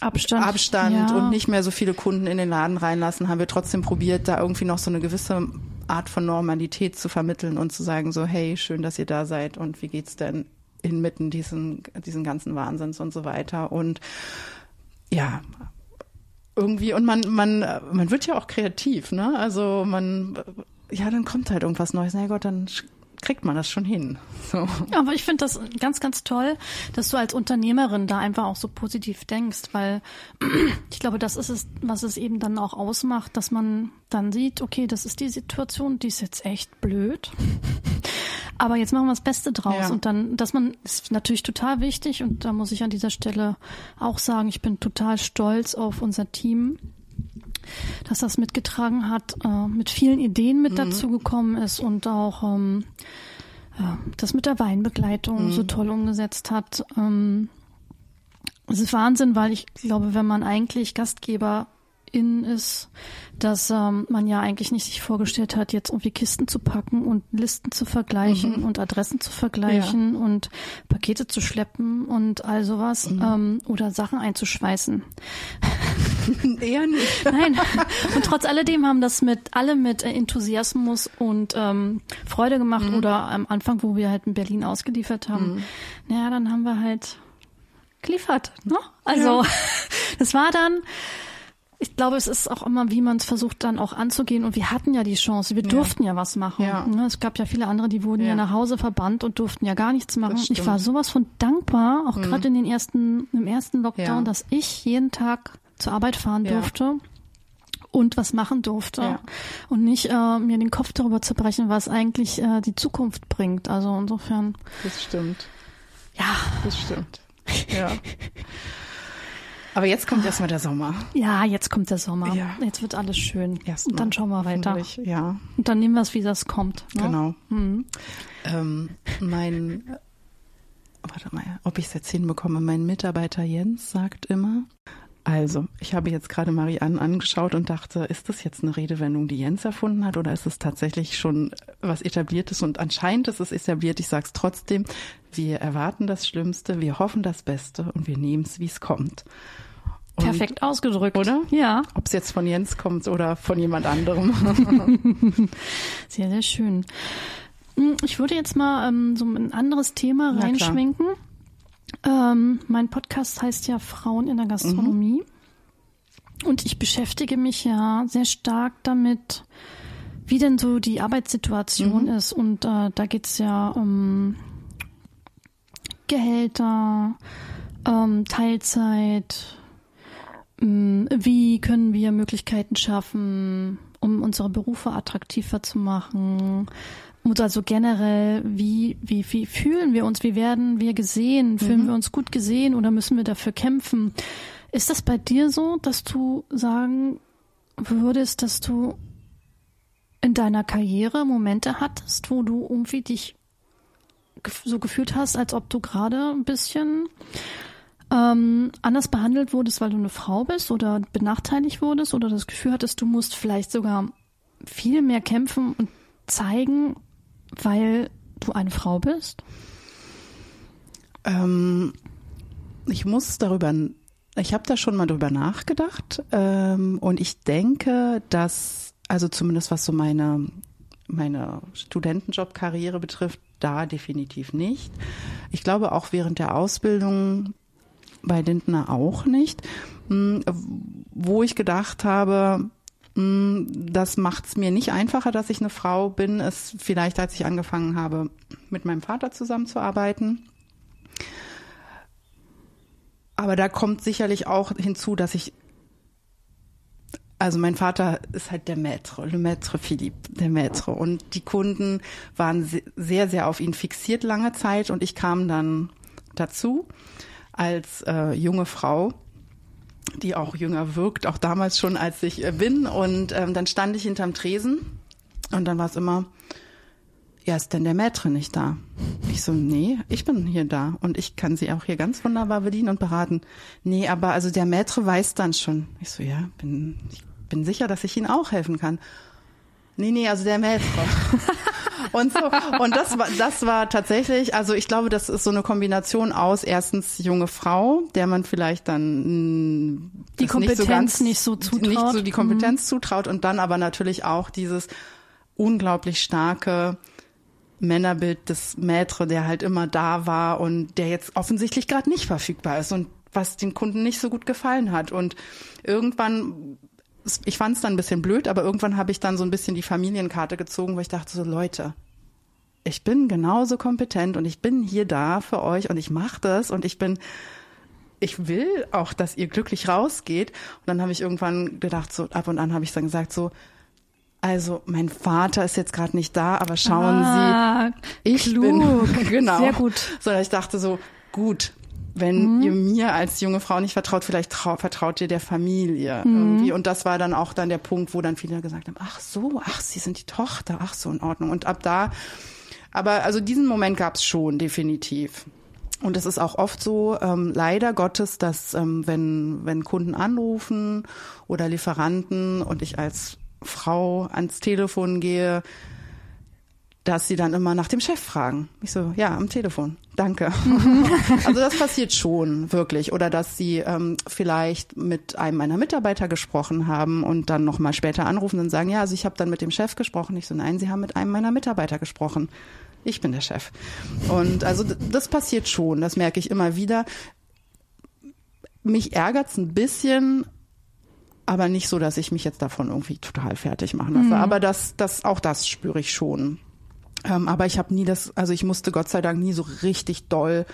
Abstand. Abstand ja. und nicht mehr so viele Kunden in den Laden reinlassen, haben wir trotzdem probiert, da irgendwie noch so eine gewisse Art von Normalität zu vermitteln und zu sagen so, hey, schön, dass ihr da seid und wie geht's denn inmitten diesen, diesen ganzen Wahnsinns und so weiter und ja, irgendwie und man, man, man wird ja auch kreativ, ne? Also man, ja, dann kommt halt irgendwas Neues. Na ja Gott, dann kriegt man das schon hin. So. Aber ich finde das ganz, ganz toll, dass du als Unternehmerin da einfach auch so positiv denkst, weil ich glaube, das ist es, was es eben dann auch ausmacht, dass man dann sieht, okay, das ist die Situation, die ist jetzt echt blöd. Aber jetzt machen wir das Beste draus. Ja. Und dann, dass man, ist natürlich total wichtig und da muss ich an dieser Stelle auch sagen, ich bin total stolz auf unser Team, dass das mitgetragen hat, äh, mit vielen Ideen mit dazu gekommen ist und auch ähm, ja, das mit der Weinbegleitung Mhm. so toll umgesetzt hat. Ähm, es ist Wahnsinn, weil ich glaube, wenn man eigentlich Gastgeberin ist, dass ähm, man ja eigentlich nicht sich vorgestellt hat, jetzt irgendwie Kisten zu packen und Listen zu vergleichen und Adressen zu vergleichen und Pakete zu schleppen und all sowas ähm, oder Sachen einzuschweißen. Eher nicht. Nein. Und trotz alledem haben das mit alle mit äh, Enthusiasmus und ähm, Freude gemacht oder am Anfang, wo wir halt in Berlin ausgeliefert haben. Naja, dann haben wir halt geliefert. Ne? Also das war dann. Ich glaube, es ist auch immer, wie man es versucht dann auch anzugehen. Und wir hatten ja die Chance, wir durften ja was machen. Ja. Ne? Es gab ja viele andere, die wurden ja. Ja. nach Hause verbannt und durften ja gar nichts machen. Ich war sowas von dankbar, auch gerade in den ersten, im ersten Lockdown, dass ich jeden Tag zur Arbeit fahren durfte und was machen durfte Ja. und nicht äh, mir den Kopf darüber zerbrechen, was eigentlich äh, die Zukunft bringt. Also insofern, Das stimmt. ja, Das stimmt. Ja. Aber jetzt kommt erstmal der Sommer. ja, jetzt kommt der Sommer. Ja. Jetzt wird alles schön. Erstmal. Und dann schauen wir weiter. Ja, Und dann nehmen wir es, wie das kommt. Ne? genau. Mhm. Ähm, mein, warte mal, ob ich es jetzt hinbekomme. Mein Mitarbeiter Jens sagt immer, also, ich habe jetzt gerade Marianne angeschaut und dachte, ist das jetzt eine Redewendung, die Jens erfunden hat oder ist es tatsächlich schon was etabliertes und anscheinend ist es etabliert. Ich sage es trotzdem, wir erwarten das Schlimmste, wir hoffen das Beste und wir nehmen es, wie es kommt. Und Perfekt ausgedrückt. Oder? Ja, Ob es jetzt von Jens kommt oder von jemand anderem. sehr, sehr schön. Hm, Ich würde jetzt mal ähm, so ein anderes Thema Na reinschwenken. Ähm, mein Podcast heißt ja Frauen in der Gastronomie. Und ich beschäftige mich ja sehr stark damit, wie denn so die Arbeitssituation ist. Und äh, da geht's ja um Gehälter, ähm, Teilzeit, wie können wir Möglichkeiten schaffen, um unsere Berufe attraktiver zu machen. Und also generell, wie, wie, wie fühlen wir uns? Wie werden wir gesehen? Fühlen wir uns gut gesehen oder müssen wir dafür kämpfen? Ist das bei dir so, dass du sagen würdest, dass du in deiner Karriere Momente hattest, wo du irgendwie dich so gefühlt hast, als ob du gerade ein bisschen ähm, anders behandelt wurdest, weil du eine Frau bist oder benachteiligt wurdest oder das Gefühl hattest, du musst vielleicht sogar viel mehr kämpfen und zeigen, weil du eine Frau bist? Ähm, ich muss darüber, ich habe da schon mal drüber nachgedacht ähm, und ich denke, dass, also zumindest was so meine, meine Studentenjobkarriere betrifft, da definitiv nicht. Ich glaube auch während der Ausbildung bei Lindner auch nicht, Hm, wo ich gedacht habe, hm, das macht es mir nicht einfacher, dass ich eine Frau bin, ist vielleicht, als ich angefangen habe, mit meinem Vater zusammenzuarbeiten. Aber da kommt sicherlich auch hinzu, dass ich, also mein Vater ist halt der Maître, le Maître Philippe, der Maître. Und die Kunden waren se- sehr, sehr auf ihn fixiert lange Zeit und ich kam dann dazu als äh, junge Frau die auch jünger wirkt, auch damals schon, als ich äh, bin. Und ähm, dann stand ich hinterm Tresen und dann war es immer, ja, ist denn der Maître nicht da? Ich so, nee, ich bin hier da und ich kann sie auch hier ganz wunderbar bedienen und beraten. Nee, aber also der Maître weiß dann schon. Ich so, ja, bin, ich bin sicher, dass ich Ihnen auch helfen kann. Nee, nee, also der Maître. und so. Und das war, das war tatsächlich, also ich glaube, das ist so eine Kombination aus erstens junge Frau, der man vielleicht dann mh, Die das Kompetenz nicht so Nicht zutraut. so die Kompetenz zutraut und dann aber natürlich auch dieses unglaublich starke Männerbild des Maître, der halt immer da war und der jetzt offensichtlich gerade nicht verfügbar ist und was den Kunden nicht so gut gefallen hat. Und irgendwann, ich fand es dann ein bisschen blöd, aber irgendwann habe ich dann so ein bisschen die Familienkarte gezogen, wo ich dachte so, Leute, ich bin genauso kompetent und ich bin hier da für euch und ich mache das und ich bin, ich will auch, dass ihr glücklich rausgeht. Und dann habe ich irgendwann gedacht, so ab und an habe ich dann gesagt, so, also mein Vater ist jetzt gerade nicht da, aber schauen Ah, Sie, ich klug. bin genau. Sehr gut. Sondern ich dachte so, gut, wenn ihr mir als junge Frau nicht vertraut, vielleicht trau, vertraut ihr der Familie irgendwie. Und das war dann auch dann der Punkt, wo dann viele gesagt haben, ach so, ach, Sie sind die Tochter, ach so, in Ordnung. Und ab da Aber also diesen Moment gab es schon, definitiv. Und es ist auch oft so, ähm, leider Gottes, dass ähm, wenn, wenn Kunden anrufen oder Lieferanten und ich als Frau ans Telefon gehe, dass sie dann immer nach dem Chef fragen. Ich so, ja, am Telefon. Danke. also das passiert schon, wirklich. Oder dass sie ähm, vielleicht mit einem meiner Mitarbeiter gesprochen haben und dann nochmal später anrufen und sagen, ja, also ich habe dann mit dem Chef gesprochen. Ich so, nein, sie haben mit einem meiner Mitarbeiter gesprochen. Ich bin der Chef. Und also das passiert schon, das merke ich immer wieder. Mich ärgert's ein bisschen, aber nicht so, dass ich mich jetzt davon irgendwie total fertig machen lasse. Mhm. Aber das, das, auch das spüre ich schon. Ähm, aber ich habe nie das, also ich musste Gott sei Dank nie so richtig doll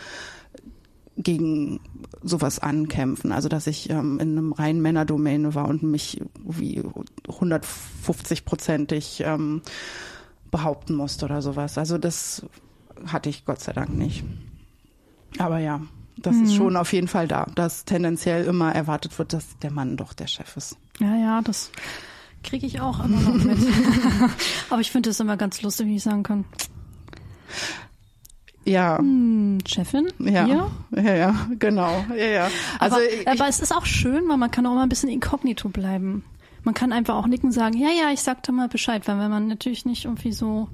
gegen sowas ankämpfen. Also dass ich ähm, in einem reinen Männerdomäne war und mich wie 150-prozentig ähm, behaupten musste oder sowas. Also das hatte ich Gott sei Dank nicht. Aber ja, das mhm. ist schon auf jeden Fall da, dass tendenziell immer erwartet wird, dass der Mann doch der Chef ist. Ja, ja, das kriege ich auch immer noch mit. Aber ich finde es immer ganz lustig, wie ich sagen kann. Ja. Hm, Chefin? Ja. Hier? Ja, ja, genau. Ja, ja. Also aber, ich, aber es ist auch schön, weil man kann auch mal ein bisschen inkognito bleiben. Man kann einfach auch nicken und sagen, ja, ja, ich sagte mal Bescheid, weil wenn man natürlich nicht irgendwie so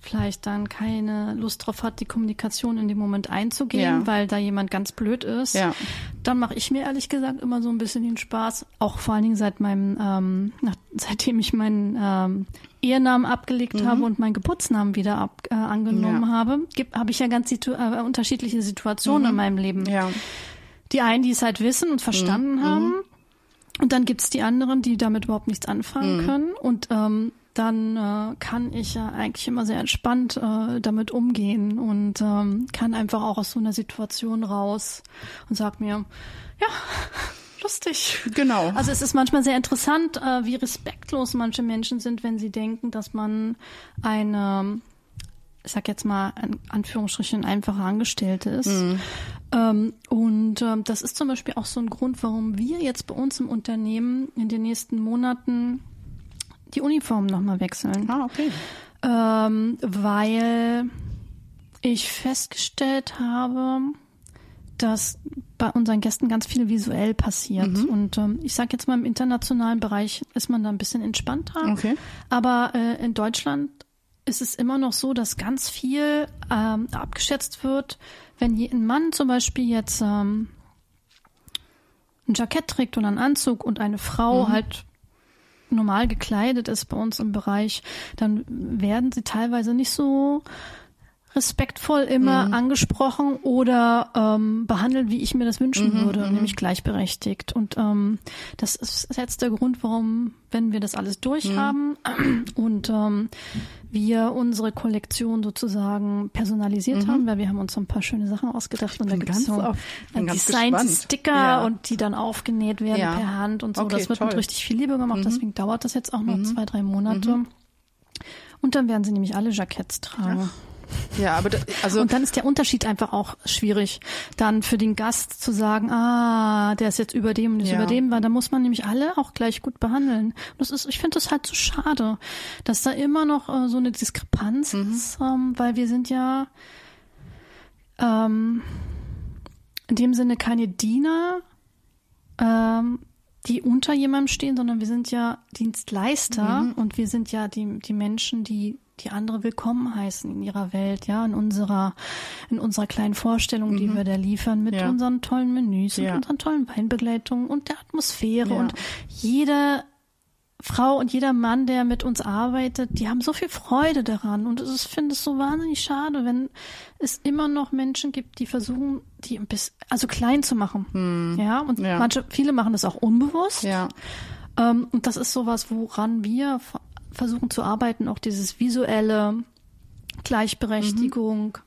vielleicht dann keine Lust drauf hat, die Kommunikation in dem Moment einzugehen, ja. weil da jemand ganz blöd ist, ja. dann mache ich mir ehrlich gesagt immer so ein bisschen den Spaß, auch vor allen Dingen seit meinem, ähm, nach, seitdem ich meinen ähm, Ehenamen abgelegt mhm. habe und meinen Geburtsnamen wieder ab, äh, angenommen ja. habe, habe ich ja ganz situ äh, unterschiedliche Situationen mhm. in meinem Leben. Die einen, die es halt wissen und verstanden mhm. haben. Und dann gibt's die anderen, die damit überhaupt nichts anfangen mhm. können. Und ähm, dann äh, kann ich ja eigentlich immer sehr entspannt äh, damit umgehen und ähm, kann einfach auch aus so einer Situation raus und sag mir, ja, lustig. Genau. Also es ist manchmal sehr interessant, äh, wie respektlos manche Menschen sind, wenn sie denken, dass man eine ich sag jetzt mal in Anführungsstrichen einfache Angestellte ist. Mhm. Ähm, und ähm, das ist zum Beispiel auch so ein Grund, warum wir jetzt bei uns im Unternehmen in den nächsten Monaten die Uniform nochmal wechseln. Ah, okay. Ähm, weil ich festgestellt habe, dass bei unseren Gästen ganz viel visuell passiert. Mhm. Und ähm, ich sage jetzt mal, im internationalen Bereich ist man da ein bisschen entspannter. Okay. Aber äh, in Deutschland ist es immer noch so, dass ganz viel ähm, abgeschätzt wird, wenn ein Mann zum Beispiel jetzt ähm, ein Jackett trägt oder einen Anzug und eine Frau mhm. halt normal gekleidet ist bei uns im Bereich, dann werden sie teilweise nicht so respektvoll immer mhm. angesprochen oder ähm, behandelt, wie ich mir das wünschen mhm, würde, mhm. nämlich gleichberechtigt. Und ähm, das ist jetzt der Grund, warum, wenn wir das alles durchhaben mhm. und ähm, wir unsere Kollektion sozusagen personalisiert mhm. haben, weil wir haben uns so ein paar schöne Sachen ausgedacht und da gibt es so designte Sticker ja. und die dann aufgenäht werden ja. per Hand und so. Okay, das wird toll. mit richtig viel Liebe gemacht, mhm. deswegen dauert das jetzt auch noch zwei, drei Monate. Und dann werden sie nämlich alle Jacketts tragen. Ach. Ja, aber da, also und dann ist der Unterschied einfach auch schwierig, dann für den Gast zu sagen, ah, der ist jetzt über dem und ist ja. über dem, weil da muss man nämlich alle auch gleich gut behandeln. das ist, ich finde das halt so schade, dass da immer noch äh, so eine Diskrepanz mhm. ist, ähm, weil wir sind ja ähm, in dem Sinne keine Diener, ähm, die unter jemandem stehen, sondern wir sind ja Dienstleister mhm. und wir sind ja die, die Menschen, die die andere willkommen heißen in ihrer Welt, ja, in unserer, in unserer kleinen Vorstellung, die mhm. wir da liefern, mit ja. unseren tollen Menüs ja. und unseren tollen Weinbegleitungen und der Atmosphäre ja. und jede Frau und jeder Mann, der mit uns arbeitet, die haben so viel Freude daran. Und ich finde es so wahnsinnig schade, wenn es immer noch Menschen gibt, die versuchen, die ein bisschen, also klein zu machen. Hm. Ja, und manche, viele machen das auch unbewusst. Ja. Ähm, und das ist sowas, woran wir versuchen zu arbeiten, auch dieses visuelle Gleichberechtigung,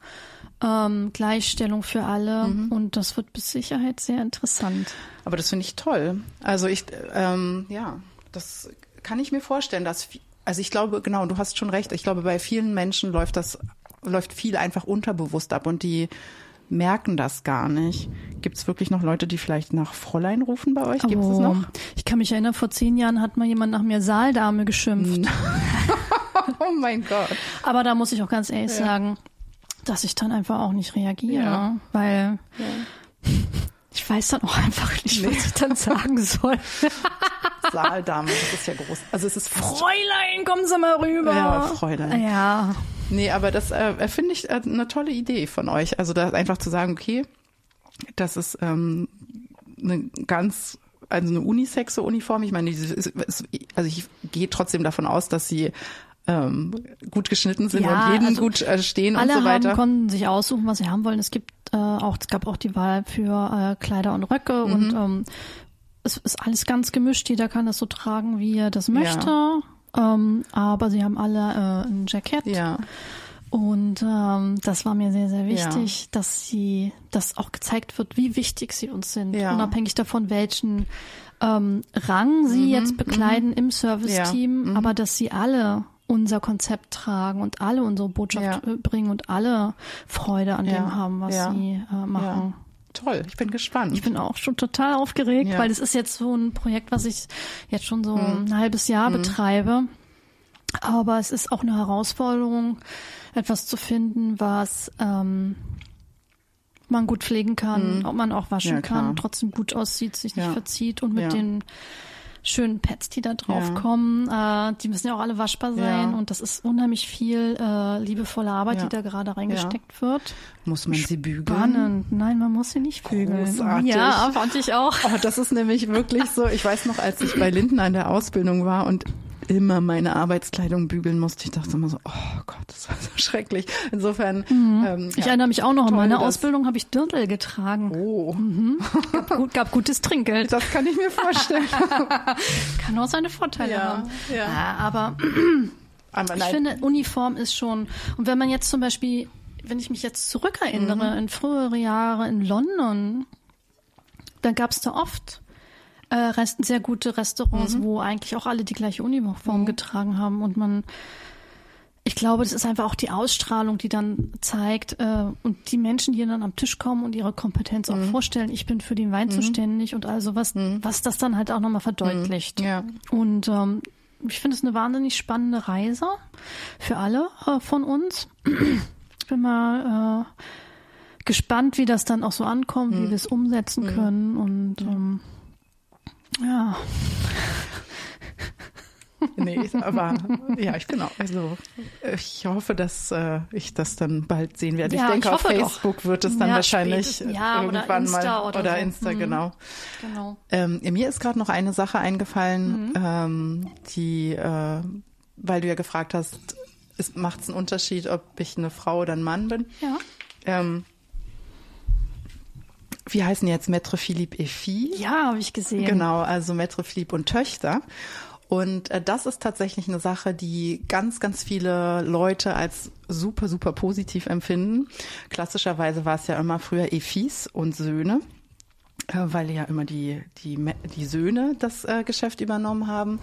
mhm. ähm, Gleichstellung für alle. Mhm. Und das wird mit Sicherheit sehr interessant. Aber das finde ich toll. Also ich, ähm, ja, das kann ich mir vorstellen, dass, also ich glaube, genau, du hast schon recht. Ich glaube, bei vielen Menschen läuft das, läuft viel einfach unterbewusst ab und die merken das gar nicht. Gibt es wirklich noch Leute, die vielleicht nach Fräulein rufen bei euch? Gibt es oh, noch? Ich kann mich erinnern, vor zehn Jahren hat mal jemand nach mir Saaldame geschimpft. oh mein Gott. Aber da muss ich auch ganz ehrlich ja. sagen, dass ich dann einfach auch nicht reagiere, ja. weil ja. ich weiß dann auch einfach nicht, nee. was ich dann sagen soll. Saaldame, das ist ja groß. Also es ist Fräulein, kommen Sie mal rüber. Ja, Fräulein. Ja. Nee, aber das äh, finde ich äh, eine tolle Idee von euch. Also da einfach zu sagen, okay, das ist ähm, eine ganz also eine unisexe Uniform. Ich meine, also ich gehe trotzdem davon aus, dass sie ähm, gut geschnitten sind ja, und jeden also gut äh, stehen und so weiter. Alle konnten sich aussuchen, was sie haben wollen. Es gibt äh, auch, es gab auch die Wahl für äh, Kleider und Röcke mhm. und ähm, es ist alles ganz gemischt. Jeder kann das so tragen, wie er das möchte. Ja. Ähm, aber sie haben alle äh, ein Jackett. Ja. Und ähm, das war mir sehr, sehr wichtig, ja. dass sie, dass auch gezeigt wird, wie wichtig sie uns sind, ja. unabhängig davon, welchen ähm, Rang sie mhm, jetzt bekleiden mhm. im Serviceteam, ja. mhm. aber dass sie alle unser Konzept tragen und alle unsere Botschaft ja. bringen und alle Freude an dem haben, was sie äh, machen. Toll, ich bin gespannt. Ich bin auch schon total aufgeregt, weil es ist jetzt so ein Projekt, was ich jetzt schon so mhm. ein halbes Jahr mhm. betreibe. Aber es ist auch eine Herausforderung, etwas zu finden, was ähm, man gut pflegen kann, mhm. ob man auch waschen ja, kann, trotzdem gut aussieht, sich nicht ja. verzieht und mit ja. den schönen Pads, die da drauf ja. kommen. Äh, die müssen ja auch alle waschbar sein ja. und das ist unheimlich viel äh, liebevolle Arbeit, ja. die da gerade reingesteckt wird. Muss man sie bügeln? Spannend. Nein, man muss sie nicht bügeln. Großartig. Ja, fand ich auch. Oh, das ist nämlich wirklich so. Ich weiß noch, als ich bei Linden an der Ausbildung war und immer meine Arbeitskleidung bügeln musste. Ich dachte immer so, oh Gott, das war so schrecklich. Insofern. Mhm. Ähm, ich ja, erinnere mich auch noch, in meiner Ausbildung habe ich Dirndl getragen. Oh. Mhm. Gab, gut, gab gutes Trinkgeld. Das kann ich mir vorstellen. kann auch seine Vorteile ja, haben. Ja. ja aber, aber ich finde, Uniform ist schon, und wenn man jetzt zum Beispiel, wenn ich mich jetzt zurückerinnere, mhm. in frühere Jahre in London, dann gab es da oft äh, Rest, sehr gute Restaurants, mhm. wo eigentlich auch alle die gleiche Uniform mhm. getragen haben und man ich glaube, das ist einfach auch die Ausstrahlung, die dann zeigt äh, und die Menschen, die dann am Tisch kommen und ihre Kompetenz mhm. auch vorstellen, ich bin für den Wein mhm. zuständig und also was, mhm. was das dann halt auch nochmal verdeutlicht. Mhm. Ja. Und ähm, ich finde es eine wahnsinnig spannende Reise für alle äh, von uns. Ich bin mal äh, gespannt, wie das dann auch so ankommt, wie mhm. wir es umsetzen mhm. können und ähm, ja. nee, aber ja, ich bin auch, also ich hoffe, dass äh, ich das dann bald sehen werde. Ja, ich denke, ich auf Facebook doch. wird es dann ja, wahrscheinlich ja, irgendwann oder mal oder, oder so. Insta, mhm. genau. genau. Ähm, mir ist gerade noch eine Sache eingefallen, mhm. ähm, die, äh, weil du ja gefragt hast, macht es einen Unterschied, ob ich eine Frau oder ein Mann bin? Ja. Ähm, wie heißen jetzt Maître Philippe et Fille? Ja, habe ich gesehen. Genau, also Maître Philippe und Töchter. Und äh, das ist tatsächlich eine Sache, die ganz, ganz viele Leute als super, super positiv empfinden. Klassischerweise war es ja immer früher Efis und Söhne, äh, weil ja immer die, die, die Söhne das äh, Geschäft übernommen haben.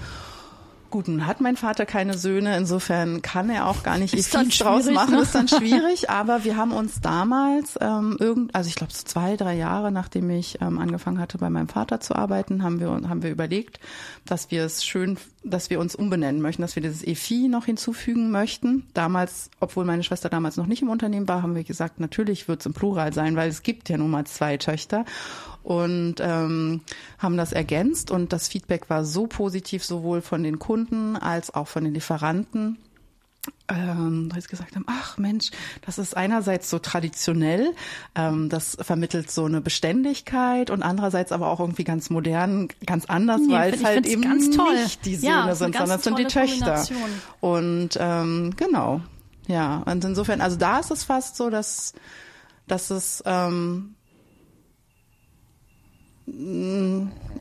Gut, nun hat mein Vater keine Söhne, insofern kann er auch gar nicht ist viel draus machen, ne? ist dann schwierig. Aber wir haben uns damals ähm, irgend, also ich glaube so zwei, drei Jahre, nachdem ich ähm, angefangen hatte, bei meinem Vater zu arbeiten, haben wir haben wir überlegt, dass wir es schön, dass wir uns umbenennen möchten, dass wir dieses EFI noch hinzufügen möchten. Damals, obwohl meine Schwester damals noch nicht im Unternehmen war, haben wir gesagt, natürlich wird es im Plural sein, weil es gibt ja nun mal zwei Töchter und ähm, haben das ergänzt und das Feedback war so positiv sowohl von den Kunden als auch von den Lieferanten. Ähm, weil sie gesagt haben, ach Mensch, das ist einerseits so traditionell, ähm, das vermittelt so eine Beständigkeit und andererseits aber auch irgendwie ganz modern, ganz anders, nee, weil es halt eben nicht die Söhne ja, sind, sondern es sind die Töchter. Und ähm, genau, ja, und insofern, also da ist es fast so, dass, dass es ähm,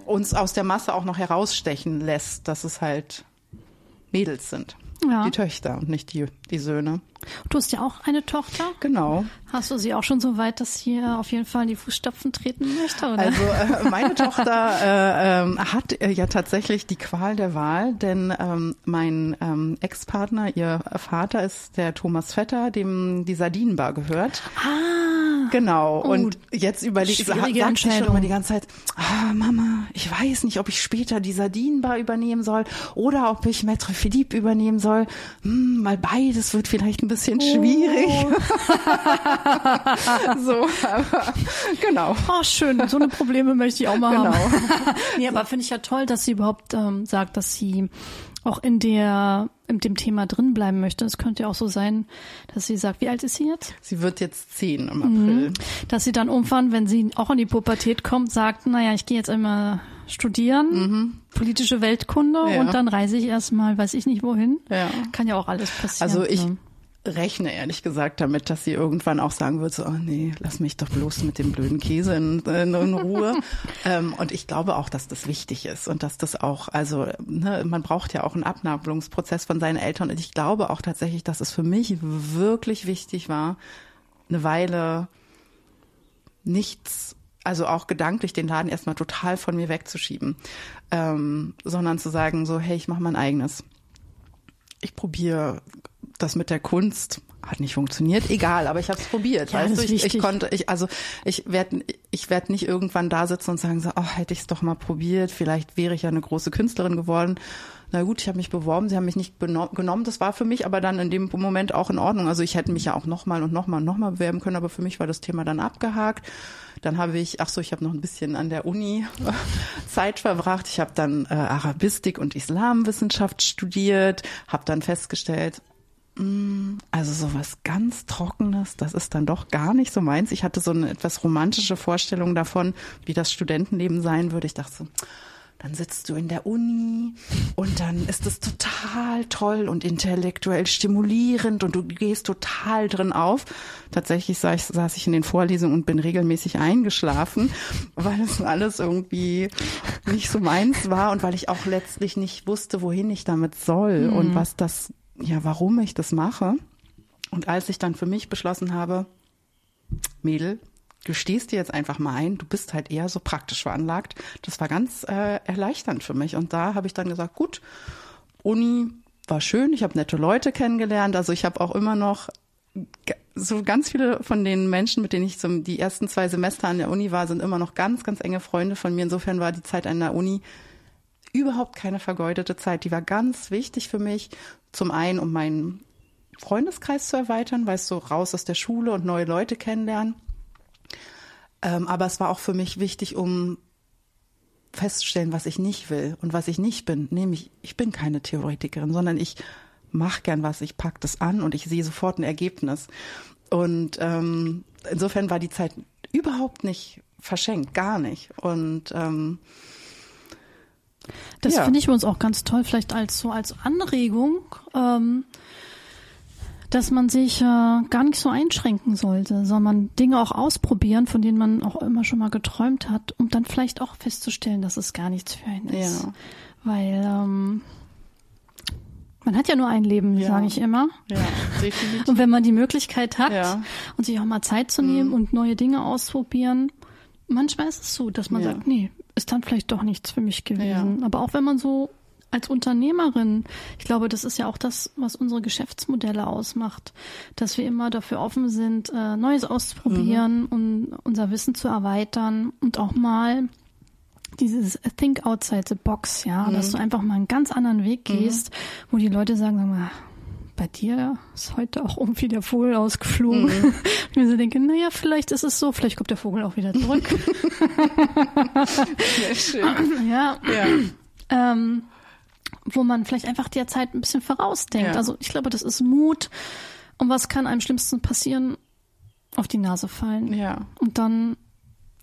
uns aus der Masse auch noch herausstechen lässt, dass es halt Mädels sind. Ja. Die Töchter und nicht die, die Söhne. Du hast ja auch eine Tochter. Genau. Hast du sie auch schon so weit, dass sie auf jeden Fall in die Fußstapfen treten möchte? Oder? Also äh, meine Tochter äh, äh, hat äh, ja tatsächlich die Qual der Wahl, denn ähm, mein ähm, Ex-Partner, ihr Vater ist der Thomas Vetter, dem die Sardinenbar gehört. Ah. Genau. Oh, und jetzt überlegt, sagt sie schon Entscheidung. immer die ganze Zeit, ah, Mama, ich weiß nicht, ob ich später die Sardinenbar übernehmen soll oder ob ich Maître Philippe übernehmen soll. Hm, mal beides wird vielleicht ein bisschen schwierig. so, aber, genau. Oh, schön. So eine Probleme möchte ich auch mal Genau. haben. nee, aber finde ich ja toll, dass sie überhaupt ähm, sagt, dass sie auch in der in dem Thema drin bleiben möchte. Es könnte ja auch so sein, dass sie sagt, wie alt ist sie jetzt? Sie wird jetzt zehn im Mhm. April. Dass sie dann irgendwann, wenn sie auch in die Pubertät kommt, sagt, naja, ich gehe jetzt einmal studieren, politische Weltkunde Mhm. Ja. und dann reise ich erstmal, weiß ich nicht wohin. Ja. Kann ja auch alles passieren. Also ich ne? Rechne ehrlich gesagt damit, dass sie irgendwann auch sagen wird, so, oh nee, lass mich doch bloß mit dem blöden Käse in, in, in Ruhe. ähm, und ich glaube auch, dass das wichtig ist und dass das auch, also ne, man braucht ja auch einen Abnabelungsprozess von seinen Eltern. Und ich glaube auch tatsächlich, dass es für mich wirklich wichtig war, eine Weile nichts, also auch gedanklich den Laden erstmal total von mir wegzuschieben, ähm, sondern zu sagen, so, hey, ich mache mein eigenes ich probiere das mit der Kunst hat nicht funktioniert, egal, aber ich habe es probiert. Ja, weißt du, ich, ich konnte, ich also ich werde ich werd nicht irgendwann da sitzen und sagen so, oh, hätte ich es doch mal probiert, vielleicht wäre ich ja eine große Künstlerin geworden. Na gut, ich habe mich beworben, sie haben mich nicht genommen, das war für mich aber dann in dem Moment auch in Ordnung. Also ich hätte mich ja auch nochmal und nochmal und nochmal bewerben können, aber für mich war das Thema dann abgehakt. Dann habe ich, ach so, ich habe noch ein bisschen an der Uni Zeit verbracht. Ich habe dann äh, Arabistik und Islamwissenschaft studiert, habe dann festgestellt, mm, also sowas ganz Trockenes, das ist dann doch gar nicht so meins. Ich hatte so eine etwas romantische Vorstellung davon, wie das Studentenleben sein würde. Ich dachte so, dann sitzt du in der Uni und dann ist es total toll und intellektuell stimulierend und du gehst total drin auf. Tatsächlich saß ich, saß ich in den Vorlesungen und bin regelmäßig eingeschlafen, weil es alles irgendwie nicht so meins war und weil ich auch letztlich nicht wusste, wohin ich damit soll und was das, ja, warum ich das mache. Und als ich dann für mich beschlossen habe, Mädel, du stehst dir jetzt einfach mal ein, du bist halt eher so praktisch veranlagt. Das war ganz äh, erleichternd für mich. Und da habe ich dann gesagt, gut, Uni war schön, ich habe nette Leute kennengelernt. Also ich habe auch immer noch so ganz viele von den Menschen, mit denen ich so die ersten zwei Semester an der Uni war, sind immer noch ganz, ganz enge Freunde von mir. Insofern war die Zeit an der Uni überhaupt keine vergeudete Zeit. Die war ganz wichtig für mich. Zum einen, um meinen Freundeskreis zu erweitern, weißt du, raus aus der Schule und neue Leute kennenlernen. Ähm, aber es war auch für mich wichtig, um festzustellen, was ich nicht will und was ich nicht bin. Nämlich, ich bin keine Theoretikerin, sondern ich mache gern was, ich pack das an und ich sehe sofort ein Ergebnis. Und ähm, insofern war die Zeit überhaupt nicht verschenkt, gar nicht. Und ähm, Das Ja. finde ich uns auch ganz toll, vielleicht als so als Anregung, ähm, dass man sich äh, gar nicht so einschränken sollte, sondern Dinge auch ausprobieren, von denen man auch immer schon mal geträumt hat, um dann vielleicht auch festzustellen, dass es gar nichts für einen ist. Ja. Weil ähm, man hat ja nur ein Leben, Ja. sage ich immer. ja, definitiv. Und wenn man die Möglichkeit hat Ja. Mhm. und sich auch mal Zeit zu nehmen und neue Dinge ausprobieren, manchmal ist es so, dass man Ja. sagt, nee, ist dann vielleicht doch nichts für mich gewesen. Aber auch wenn man so als Unternehmerin, ich glaube, das ist ja auch das, was unsere Geschäftsmodelle ausmacht, dass wir immer dafür offen sind, äh, Neues auszuprobieren Mhm. und unser Wissen zu erweitern und auch mal dieses Think outside the box, ja, dass du einfach mal einen ganz anderen Weg gehst, wo die Leute sagen, sag mal, bei dir ist heute auch irgendwie der Vogel ausgeflogen. Und ich mir so denke, naja, vielleicht ist es so, vielleicht kommt der Vogel auch wieder zurück. Sehr schön. ja, Ja. ähm, wo man vielleicht einfach der Zeit ein bisschen vorausdenkt. Ja. Also ich glaube, das ist Mut. Und was kann einem schlimmsten passieren? Auf die Nase fallen. ja, Und dann,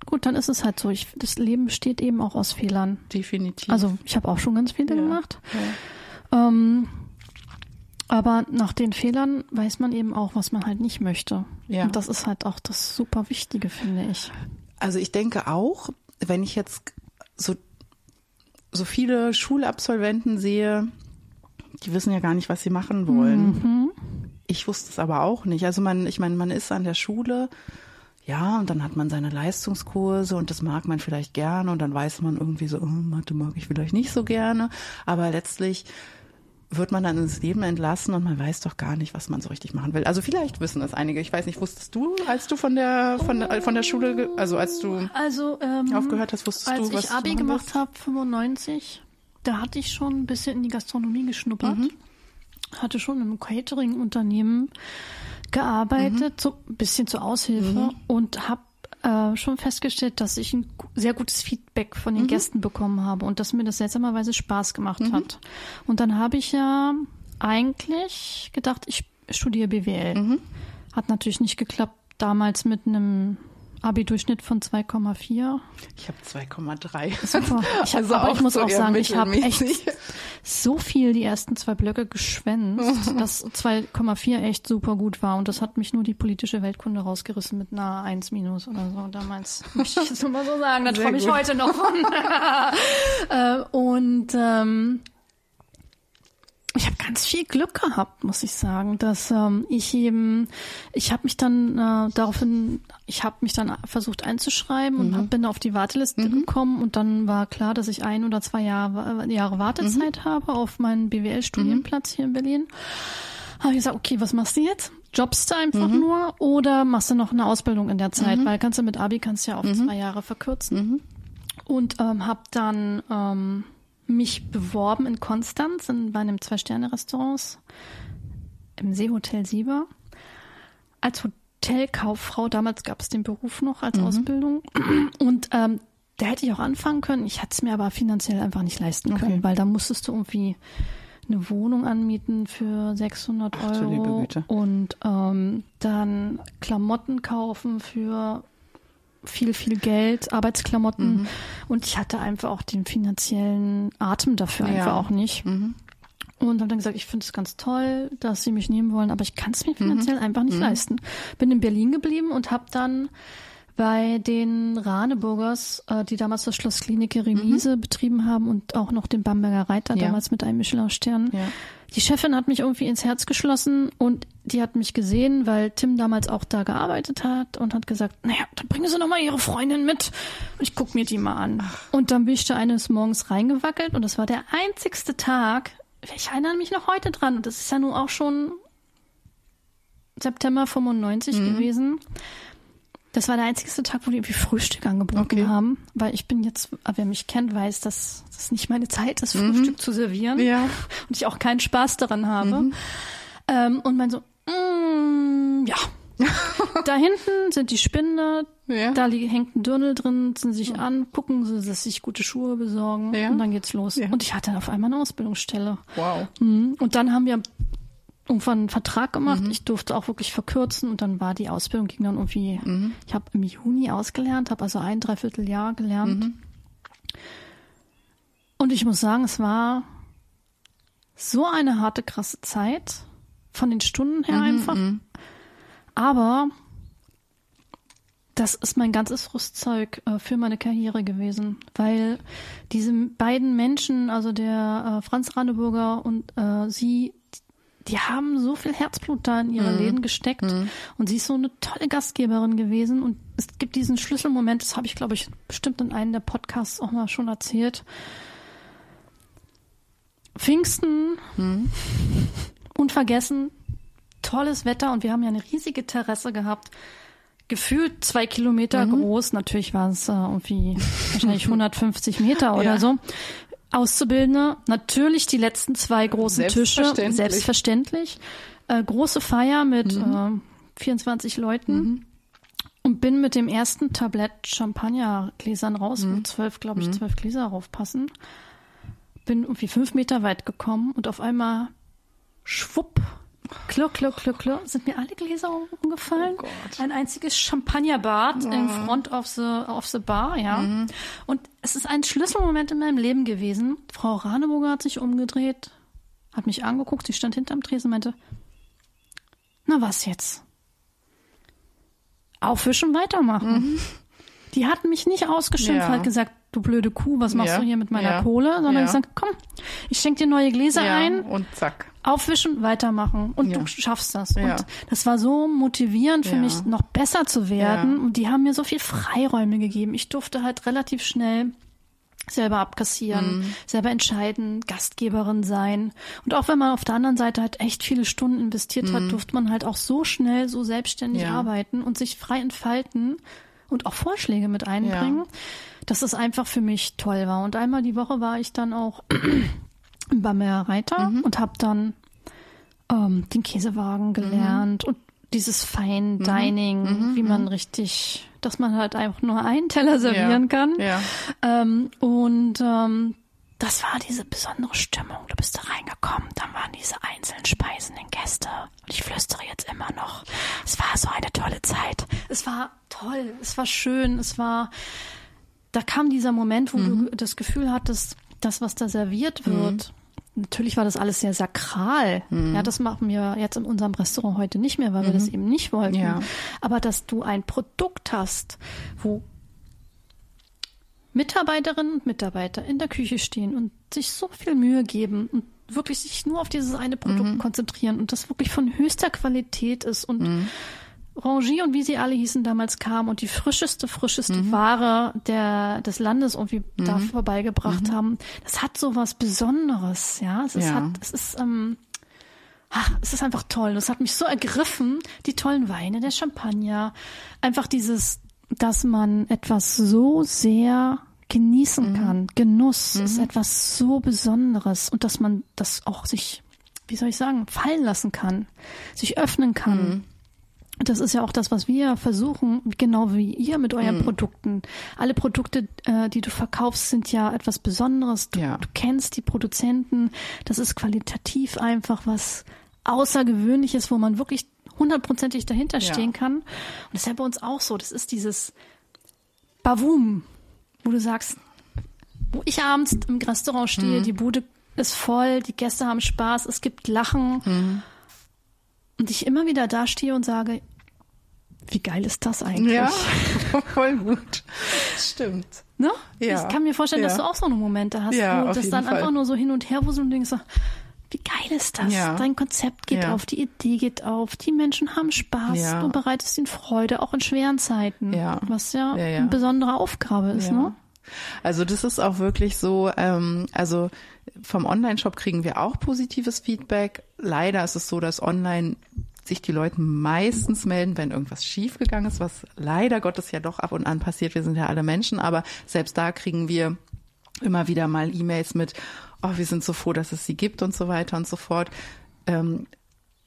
gut, dann ist es halt so. Ich, das Leben besteht eben auch aus Fehlern. definitiv. Also ich habe auch schon ganz viele Ja. gemacht. ja. Ähm, aber nach den Fehlern weiß man eben auch, was man halt nicht möchte. Ja. Und das ist halt auch das super Wichtige, finde ich. Also ich denke auch, wenn ich jetzt so, so viele Schulabsolventen sehe, die wissen ja gar nicht, was sie machen wollen. Mhm. Ich wusste es aber auch nicht. Also man, ich meine, man ist an der Schule, ja, und dann hat man seine Leistungskurse und das mag man vielleicht gerne und dann weiß man irgendwie so, oh, Mathe mag ich vielleicht nicht so gerne. Aber letztlich wird man dann ins Leben entlassen und man weiß doch gar nicht, was man so richtig machen will. Also vielleicht wissen das einige. Ich weiß nicht, wusstest du, als du von der von der, von der Schule, also als du Also ähm, aufgehört hast, wusstest als du, was ich Abi du machen gemacht habe, 95, da hatte ich schon ein bisschen in die Gastronomie geschnuppert. Mhm. Hatte schon im Catering-Unternehmen gearbeitet, so ein bisschen zur Aushilfe und habe äh, schon festgestellt, dass ich ein sehr gutes Feedback von den Gästen bekommen habe und dass mir das seltsamerweise Spaß gemacht hat. Und dann habe ich ja eigentlich gedacht, ich studiere BWL. Hat natürlich nicht geklappt, damals mit einem Abi-Durchschnitt von 2,4. Ich habe 2,3. Super. Ich hab, Also aber ich muss so auch sagen, ich habe echt so viel die ersten zwei Blöcke geschwänzt, dass 2,4 echt super gut war. Und das hat mich nur die politische Weltkunde rausgerissen mit einer 1 minus oder so damals. Möchte ich jetzt nur mal so sagen. Da träume ich heute noch von. äh, und ähm, ich habe ganz viel Glück gehabt, muss ich sagen, dass ähm, ich eben, ich habe mich dann äh, daraufhin, ich habe mich dann versucht einzuschreiben und hab, bin auf die Warteliste gekommen und dann war klar, dass ich ein oder zwei Jahre, Jahre Wartezeit habe auf meinen BWL-Studienplatz hier in Berlin. Habe ich gesagt, okay, was machst du jetzt? Jobbst du einfach nur oder machst du noch eine Ausbildung in der Zeit? Weil kannst du mit Abi kannst du ja auf zwei Jahre verkürzen. Und ähm, habe dann ähm, mich beworben in Konstanz in, bei einem Zwei-Sterne-Restaurants im Seehotel Sieber als Hotelkauffrau. Damals gab es den Beruf noch als Ausbildung. Und ähm, da hätte ich auch anfangen können. Ich hätte es mir aber finanziell einfach nicht leisten können, weil da musstest du irgendwie eine Wohnung anmieten für 600 Ach, du liebe Euro Güte. und ähm, dann Klamotten kaufen für viel, viel Geld, Arbeitsklamotten. Mhm. Und ich hatte einfach auch den finanziellen Atem dafür Ja. Mhm. einfach auch nicht. Und habe dann gesagt, ich finde es ganz toll, dass sie mich nehmen wollen, aber ich kann es mir Mhm. finanziell einfach nicht leisten. Bin in Berlin geblieben und habe dann bei den Raneburgers, äh, die damals das Schloss Klinike Remise betrieben haben und auch noch den Bamberger Reiter, Mhm. Ja. damals mit einem Michelin-Stern. Ja. Die Chefin hat mich irgendwie ins Herz geschlossen und die hat mich gesehen, weil Tim damals auch da gearbeitet hat und hat gesagt, naja, dann bringen Sie noch mal Ihre Freundin mit und ich guck mir die mal an. Und dann bin ich da eines Morgens reingewackelt und das war der einzigste Tag, ich erinnere mich noch heute dran, und das ist ja nun auch schon September 95 Mhm. gewesen. Das war der einzigste Tag, wo die irgendwie Frühstück angeboten Okay. haben, weil ich bin jetzt, wer mich kennt, weiß, dass das nicht meine Zeit ist, Frühstück zu servieren Mhm. Ja. und ich auch keinen Spaß daran habe. Ähm, und mein so, mm, ja. da hinten sind die Spinde, Ja. da hängt ein Dirndl drin, ziehen sich an, gucken sie, dass sich gute Schuhe besorgen Ja. und dann geht's los. Ja. Und ich hatte auf einmal eine Ausbildungsstelle. Wow. Mhm. Und dann haben wir irgendwann einen Vertrag gemacht. Mhm. Ich durfte auch wirklich verkürzen und dann war die Ausbildung ging dann irgendwie. Mhm. Ich habe im Juni ausgelernt, habe also ein Dreivierteljahr gelernt. Mhm. Und ich muss sagen, es war so eine harte, krasse Zeit von den Stunden Mhm, her einfach. Aber das ist mein ganzes Rüstzeug äh, für meine Karriere gewesen, weil diese beiden Menschen, also der äh, Franz Raneburger und äh, sie, die haben so viel Herzblut da in ihre Läden gesteckt und sie ist so eine tolle Gastgeberin gewesen und es gibt diesen Schlüsselmoment, das habe ich glaube ich bestimmt in einem der Podcasts auch mal schon erzählt. Pfingsten, unvergessen, tolles Wetter und wir haben ja eine riesige Terrasse gehabt. Gefühlt zwei Kilometer groß. Natürlich war es äh, irgendwie wahrscheinlich 150 Meter oder Ja. so. Auszubildende, natürlich die letzten zwei großen Tische, Selbstverständlich. selbstverständlich. Äh, große Feier mit äh, 24 Leuten. Und bin mit dem ersten Tablett Champagnergläsern raus, wo zwölf, glaube ich, zwölf Gläser raufpassen. Bin irgendwie fünf Meter weit gekommen und auf einmal schwupp, klirr, klirr, klirr, klirr, sind mir alle Gläser umgefallen. Oh Gott. ein einziges Champagnerbad in front of the, of the bar, ja. Und es ist ein Schlüsselmoment in meinem Leben gewesen. Frau Raneburger hat sich umgedreht, hat mich angeguckt, sie stand hinterm Tresen und meinte, na was jetzt? Aufwischen, weitermachen. Die hat mich nicht ausgeschimpft, Ja. hat gesagt, du blöde Kuh, was machst Ja. du hier mit meiner Ja. Kohle? Sondern gesagt, komm, ich schenke dir neue Gläser ein, Und zack. Aufwischen, weitermachen und Ja. du schaffst das. Ja. Und das war so motivierend für Ja. mich, noch besser zu werden. Und die haben mir so viel Freiräume gegeben. Ich durfte halt relativ schnell selber abkassieren, mhm. selber entscheiden, Gastgeberin sein. Und auch wenn man auf der anderen Seite halt echt viele Stunden investiert mhm. hat, durfte man halt auch so schnell, so selbstständig ja. arbeiten und sich frei entfalten und auch Vorschläge mit einbringen, ja. dass es einfach für mich toll war. Und einmal die Woche war ich dann auch beim Reiter mhm. und habe dann ähm, den Käsewagen gelernt mhm. und dieses Fine mhm. Dining, mhm. wie man mhm. richtig, dass man halt einfach nur einen Teller servieren ja. kann. Ja. Ähm, und ähm, das war diese besondere Stimmung. Du bist da reingekommen, dann waren diese einzelnen Speisen in Gäste. Und ich flüstere jetzt immer noch. Es war so eine tolle Zeit. Es war toll, es war schön, es war, da kam dieser Moment, wo mhm. du das Gefühl hattest, das, was da serviert wird, mhm natürlich war das alles sehr sakral. Mhm. Ja, das machen wir jetzt in unserem Restaurant heute nicht mehr, weil mhm. wir das mhm. eben nicht wollten. Ja. Aber dass du ein Produkt hast, wo Mitarbeiterinnen und Mitarbeiter in der Küche stehen und sich so viel Mühe geben und wirklich sich nur auf dieses eine Produkt mhm. konzentrieren und das wirklich von höchster Qualität ist und Rangier und wie sie alle hießen damals kamen und die frischeste, frischeste mhm. Ware der, des Landes irgendwie mhm. da vorbeigebracht mhm. haben. Das hat so was Besonderes, ja. Es ist, ja. Hat, es ist, ähm, ach, es ist einfach toll. Das hat mich so ergriffen. Die tollen Weine, der Champagner. Einfach dieses, dass man etwas so sehr genießen mhm. kann. Genuss ist mhm. etwas so Besonderes und dass man das auch sich, wie soll ich sagen, fallen lassen kann, sich öffnen kann mhm. Das ist ja auch das, was wir versuchen, genau wie ihr mit euren mhm. Produkten. Alle Produkte, äh, die du verkaufst, sind ja etwas Besonderes. Du, ja. du kennst die Produzenten. Das ist qualitativ einfach was Außergewöhnliches, wo man wirklich hundertprozentig dahinter stehen ja. kann. Und das ist ja bei uns auch so. Das ist dieses Bavum, wo du sagst, wo ich abends im Restaurant stehe, mhm. die Bude ist voll, die Gäste haben Spaß, es gibt Lachen. Mhm. Und ich immer wieder dastehe und sage, wie geil ist das eigentlich? Ja, voll gut. Stimmt. Ne? Ja. Ich kann mir vorstellen, ja. dass du auch so eine Momente hast, ja, wo das dann Fall. einfach nur so hin und her wuselt und denkst so, wie geil ist das? Ja. Dein Konzept geht auf, die Idee geht auf, die Menschen haben Spaß, du bereitest ihnen Freude, auch in schweren Zeiten, ja. was ja, eine besondere Aufgabe ist. Ne? Also das ist auch wirklich so, ähm, also vom Online-Shop kriegen wir auch positives Feedback. Leider ist es so, dass online sich die Leute meistens melden, wenn irgendwas schiefgegangen ist, was leider Gottes ja doch ab und an passiert. Wir sind ja alle Menschen, aber selbst da kriegen wir immer wieder mal E-Mails mit, oh, wir sind so froh, dass es sie gibt und so weiter und so fort. Ähm,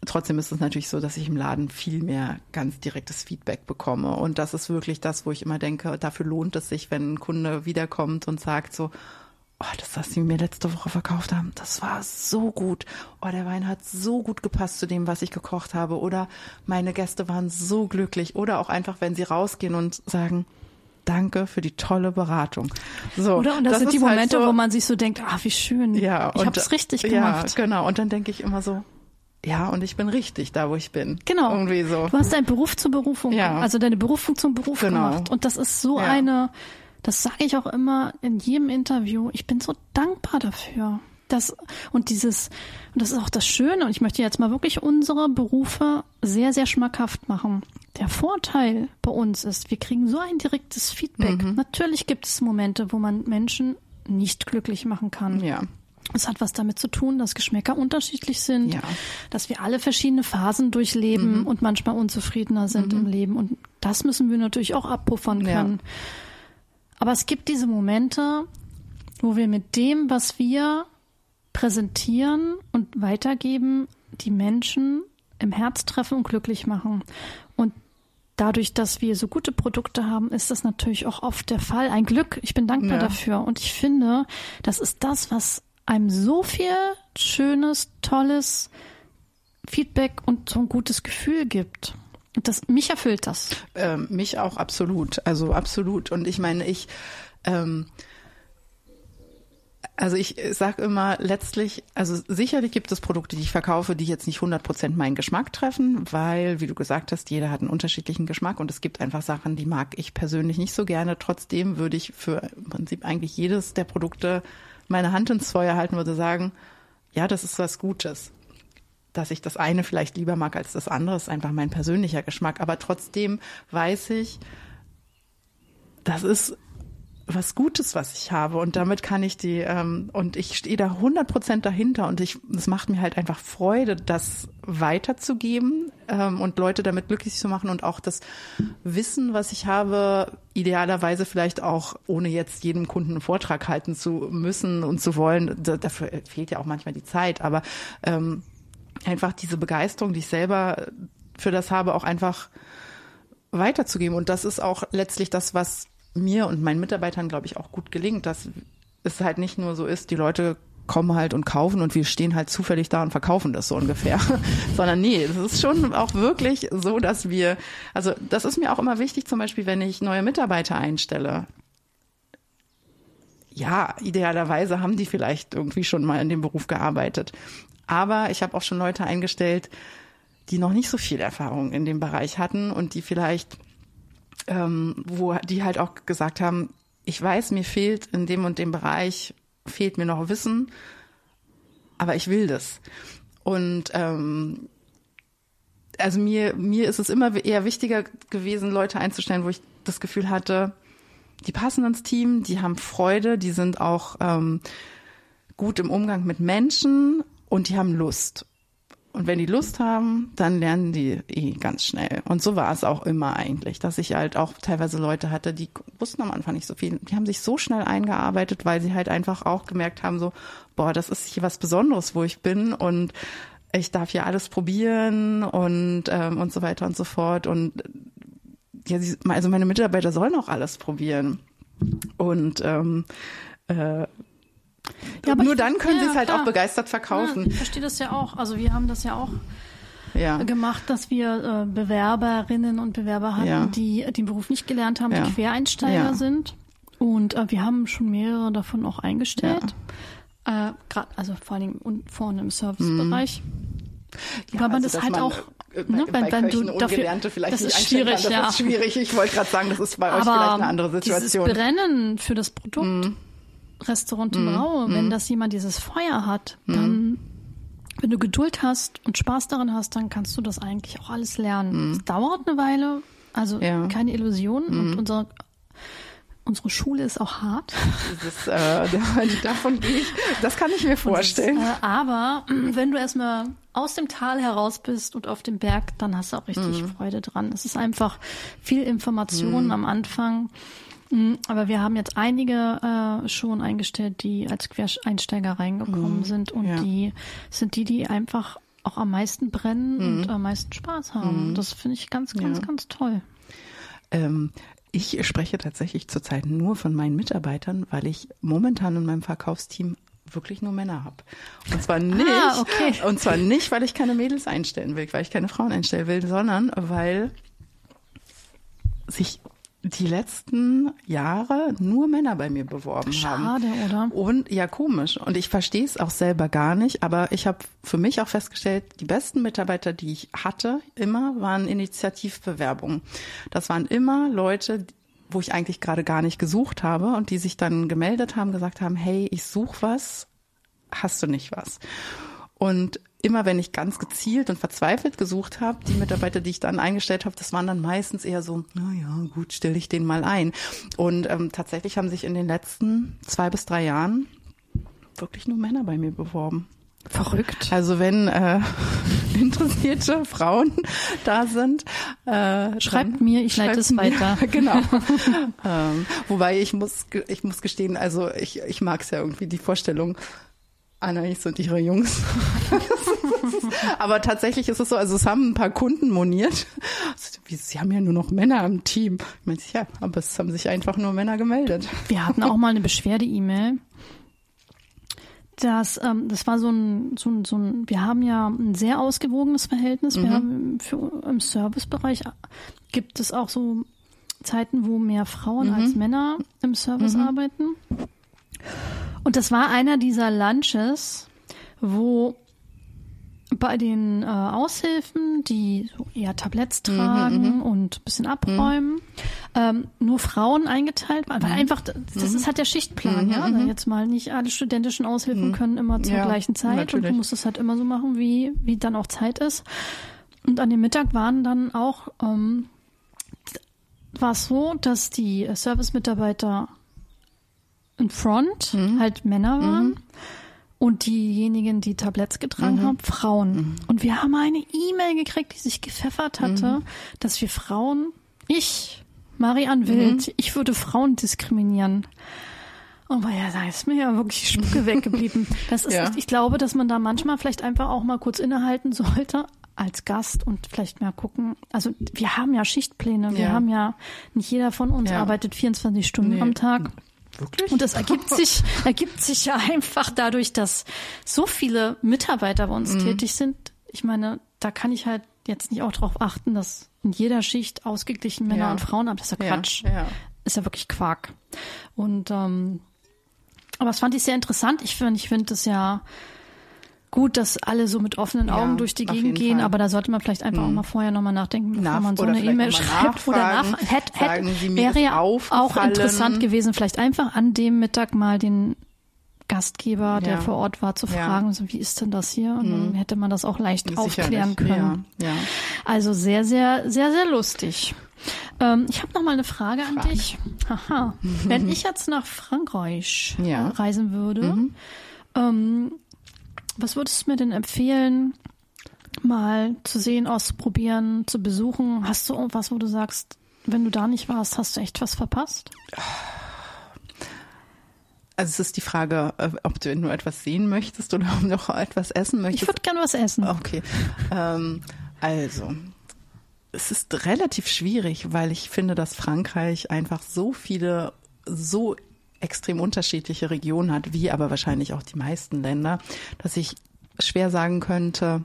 trotzdem ist es natürlich so, dass ich im Laden viel mehr ganz direktes Feedback bekomme. Und das ist wirklich das, wo ich immer denke, dafür lohnt es sich, wenn ein Kunde wiederkommt und sagt so, oh, das, was sie mir letzte Woche verkauft haben, das war so gut. Oh, der Wein hat so gut gepasst zu dem, was ich gekocht habe. Oder meine Gäste waren so glücklich. Oder auch einfach, wenn sie rausgehen und sagen, danke für die tolle Beratung. So, Oder und das, das sind die halt Momente, halt so, wo man sich so denkt, ah, wie schön. Ja, ich habe es richtig gemacht. Ja, genau. Und dann denke ich immer so, ja, und ich bin richtig da, wo ich bin. Genau. Irgendwie so. Du hast deinen Beruf zur Berufung, ja. also deine Berufung zum Beruf genau. gemacht. Und das ist so ja. eine das sage ich auch immer in jedem Interview. Ich bin so dankbar dafür. Das, und dieses, und das ist auch das Schöne, und ich möchte jetzt mal wirklich unsere Berufe sehr, sehr schmackhaft machen. Der Vorteil bei uns ist, wir kriegen so ein direktes Feedback. Mhm. Natürlich gibt es Momente, wo man Menschen nicht glücklich machen kann. Ja. Es hat was damit zu tun, dass Geschmäcker unterschiedlich sind, ja. dass wir alle verschiedene Phasen durchleben mhm. und manchmal unzufriedener sind mhm. im Leben. Und das müssen wir natürlich auch abpuffern können. Ja. Aber es gibt diese Momente, wo wir mit dem, was wir präsentieren und weitergeben, die Menschen im Herz treffen und glücklich machen. Und dadurch, dass wir so gute Produkte haben, ist das natürlich auch oft der Fall. Ein Glück. Ich bin dankbar ja. dafür. Und ich finde, das ist das, was einem so viel schönes, tolles Feedback und so ein gutes Gefühl gibt. Das, mich erfüllt das. Ähm, mich auch absolut. Also absolut. Und ich meine, ich, ähm, also ich sage immer letztlich, also sicherlich gibt es Produkte, die ich verkaufe, die jetzt nicht 100 Prozent meinen Geschmack treffen, weil, wie du gesagt hast, jeder hat einen unterschiedlichen Geschmack und es gibt einfach Sachen, die mag ich persönlich nicht so gerne. Trotzdem würde ich für im Prinzip eigentlich jedes der Produkte meine Hand ins Feuer halten, würde sagen, ja, das ist was Gutes dass ich das eine vielleicht lieber mag als das andere, ist einfach mein persönlicher Geschmack. Aber trotzdem weiß ich, das ist was Gutes, was ich habe. Und damit kann ich die ähm, und ich stehe da 100 Prozent dahinter. Und ich es macht mir halt einfach Freude, das weiterzugeben ähm, und Leute damit glücklich zu machen und auch das Wissen, was ich habe, idealerweise vielleicht auch ohne jetzt jedem Kunden einen Vortrag halten zu müssen und zu wollen. Da, dafür fehlt ja auch manchmal die Zeit, aber ähm, einfach diese Begeisterung, die ich selber für das habe, auch einfach weiterzugeben. Und das ist auch letztlich das, was mir und meinen Mitarbeitern, glaube ich, auch gut gelingt, dass es halt nicht nur so ist, die Leute kommen halt und kaufen und wir stehen halt zufällig da und verkaufen das so ungefähr. Sondern nee, es ist schon auch wirklich so, dass wir, also das ist mir auch immer wichtig, zum Beispiel, wenn ich neue Mitarbeiter einstelle. Ja, idealerweise haben die vielleicht irgendwie schon mal in dem Beruf gearbeitet. Aber ich habe auch schon Leute eingestellt, die noch nicht so viel Erfahrung in dem Bereich hatten und die vielleicht ähm, wo die halt auch gesagt haben, ich weiß, mir fehlt in dem und dem Bereich, fehlt mir noch Wissen, aber ich will das. Und ähm, also mir, mir ist es immer eher wichtiger gewesen, Leute einzustellen, wo ich das Gefühl hatte, die passen ins Team, die haben Freude, die sind auch ähm, gut im Umgang mit Menschen und die haben Lust. Und wenn die Lust haben, dann lernen die eh ganz schnell. Und so war es auch immer eigentlich, dass ich halt auch teilweise Leute hatte, die wussten am Anfang nicht so viel. Die haben sich so schnell eingearbeitet, weil sie halt einfach auch gemerkt haben, so, boah, das ist hier was Besonderes, wo ich bin und ich darf hier alles probieren und, ähm, und so weiter und so fort. Und ja, sie, also meine Mitarbeiter sollen auch alles probieren. Und ähm, äh, ja, Nur dann können ja, sie es halt klar. auch begeistert verkaufen. Ja, ich verstehe das ja auch. Also wir haben das ja auch ja. gemacht, dass wir äh, Bewerberinnen und Bewerber hatten, ja. die den Beruf nicht gelernt haben, die Quereinsteiger sind. Und äh, wir haben schon mehrere davon auch eingestellt. Äh, Gerade, also vor allem vorne im Servicebereich. Mhm. Weil man also, das halt auch äh, ne, bei, wenn, wenn du dafür, vielleicht das ist schwierig, kann, das ja. ist schwierig. Ich wollte gerade sagen, das ist bei Aber euch vielleicht eine andere Situation. Dieses Brennen für das Produkt. Mm Restaurant im mm, Raue, mm. wenn das jemand dieses Feuer hat, mm. dann, wenn du Geduld hast und Spaß daran hast, dann kannst du das eigentlich auch alles lernen. Es dauert eine Weile, also ja. keine Illusion. Und unser Unsere Schule ist auch hart. Das ist, äh, davon gehe ich, das kann ich mir vorstellen. Ist, äh, aber wenn du erstmal aus dem Tal heraus bist und auf dem Berg, dann hast du auch richtig mhm. Freude dran. Es ist einfach viel Information mhm. am Anfang. Mhm, aber wir haben jetzt einige äh, schon eingestellt, die als Quereinsteiger reingekommen mhm. sind und ja. die sind die, die einfach auch am meisten brennen mhm. und am meisten Spaß haben. Mhm. Das finde ich ganz, ganz, ja. ganz toll. Ähm, ich spreche tatsächlich zurzeit nur von meinen Mitarbeitern, weil ich momentan in meinem Verkaufsteam wirklich nur Männer habe. Und zwar ah, nicht, ah, okay. und zwar nicht, weil ich keine Mädels einstellen will, weil ich keine Frauen einstellen will, sondern weil sich die letzten Jahre nur Männer bei mir beworben Schade, haben. Schade, oder? Und ja, komisch. Und ich verstehe es auch selber gar nicht, aber ich habe für mich auch festgestellt, die besten Mitarbeiter, die ich hatte, immer waren Initiativbewerbungen. Das waren immer Leute, wo ich eigentlich gerade gar nicht gesucht habe und die sich dann gemeldet haben, gesagt haben, hey, ich suche was, hast du nicht was? Und immer wenn ich ganz gezielt und verzweifelt gesucht habe, die Mitarbeiter, die ich dann eingestellt habe, das waren dann meistens eher so, na ja, gut, stelle ich den mal ein. Und ähm, tatsächlich haben sich in den letzten zwei bis drei Jahren wirklich nur Männer bei mir beworben. Verrückt. Also wenn äh, interessierte Frauen da sind, äh, schreibt mir, ich leite es weiter. genau. ähm, wobei ich muss, ich muss gestehen, also ich, ich mag es ja irgendwie die Vorstellung, Anais und ihre Jungs. Aber tatsächlich ist es so, also es haben ein paar Kunden moniert. Also, sie haben ja nur noch Männer im Team. Ich meine, ja, aber es haben sich einfach nur Männer gemeldet. Wir hatten auch mal eine Beschwerde-E-Mail. Das, ähm, das war so ein, so, ein, so ein, wir haben ja ein sehr ausgewogenes Verhältnis. Wir mhm. haben für, im Servicebereich gibt es auch so Zeiten, wo mehr Frauen mhm. als Männer im Service mhm. arbeiten. Und das war einer dieser Lunches, wo bei den äh, Aushilfen, die so eher Tabletts mhm, tragen mhm, und ein bisschen abräumen, mhm. ähm, nur Frauen eingeteilt. Weil mhm. einfach, das mhm. ist halt der Schichtplan, ja. Also jetzt mal nicht alle studentischen Aushilfen können immer zur ja, gleichen Zeit natürlich. und du musst es halt immer so machen, wie, wie dann auch Zeit ist. Und an dem Mittag waren dann auch, ähm, war es so, dass die Service-Mitarbeiter in Front Mhm. halt Männer waren und diejenigen, die Tabletts getragen Mhm. haben, Frauen. Und wir haben eine E-Mail gekriegt, die sich gepfeffert hatte, Mhm. dass wir Frauen, ich, Marianne Wild, ich würde Frauen diskriminieren. Oh ja, da ist mir ja wirklich die Spucke weggeblieben. Das ist, Ja. ich glaube, dass man da manchmal vielleicht einfach auch mal kurz innehalten sollte als Gast und vielleicht mal gucken. Also wir haben ja Schichtpläne, wir Ja. haben ja, nicht jeder von uns Ja. arbeitet 24 Stunden Nee. am Tag. Wirklich? Und das ergibt sich, ergibt sich ja einfach dadurch, dass so viele Mitarbeiter bei uns Mhm. tätig sind. Ich meine, da kann ich halt jetzt nicht auch darauf achten, dass in jeder Schicht ausgeglichen Männer Ja. und Frauen haben. Das ist ja Ja, Quatsch. ja. Ist ja wirklich Quark. Und ähm, aber das fand ich sehr interessant. Ich finde, ich finde das ja gut, dass alle so mit offenen Ja, Augen durch die Gegend gehen, Fall. aber da sollte man vielleicht einfach auch mal vorher nochmal nachdenken, bevor Nach- man so eine E-Mail schreibt oder nach. Hätte, hätte, wäre ja auch interessant gewesen, vielleicht einfach an dem Mittag mal den Gastgeber, der Ja. vor Ort war, zu Ja. Mhm. fragen, so wie ist denn das hier? Und dann hätte man das auch leicht aufklären Sicherlich, können. Ja, ja. Also sehr, sehr, sehr, sehr lustig. Ähm, ich habe noch mal eine Frage an dich. Haha. Wenn ich jetzt nach Frankreich Ja. äh, reisen würde, Mhm. ähm, was würdest du mir denn empfehlen, mal zu sehen, auszuprobieren, zu besuchen? Hast du irgendwas, wo du sagst, wenn du da nicht warst, hast du echt was verpasst? Also es ist die Frage, äh, ob du nur etwas sehen möchtest oder ob du noch etwas essen möchtest. Ich würde gerne was essen. Okay. Ähm, also, es ist relativ schwierig, weil ich finde, dass Frankreich einfach so viele, so extrem unterschiedliche Regionen hat, wie aber wahrscheinlich auch die meisten Länder, dass ich schwer sagen könnte,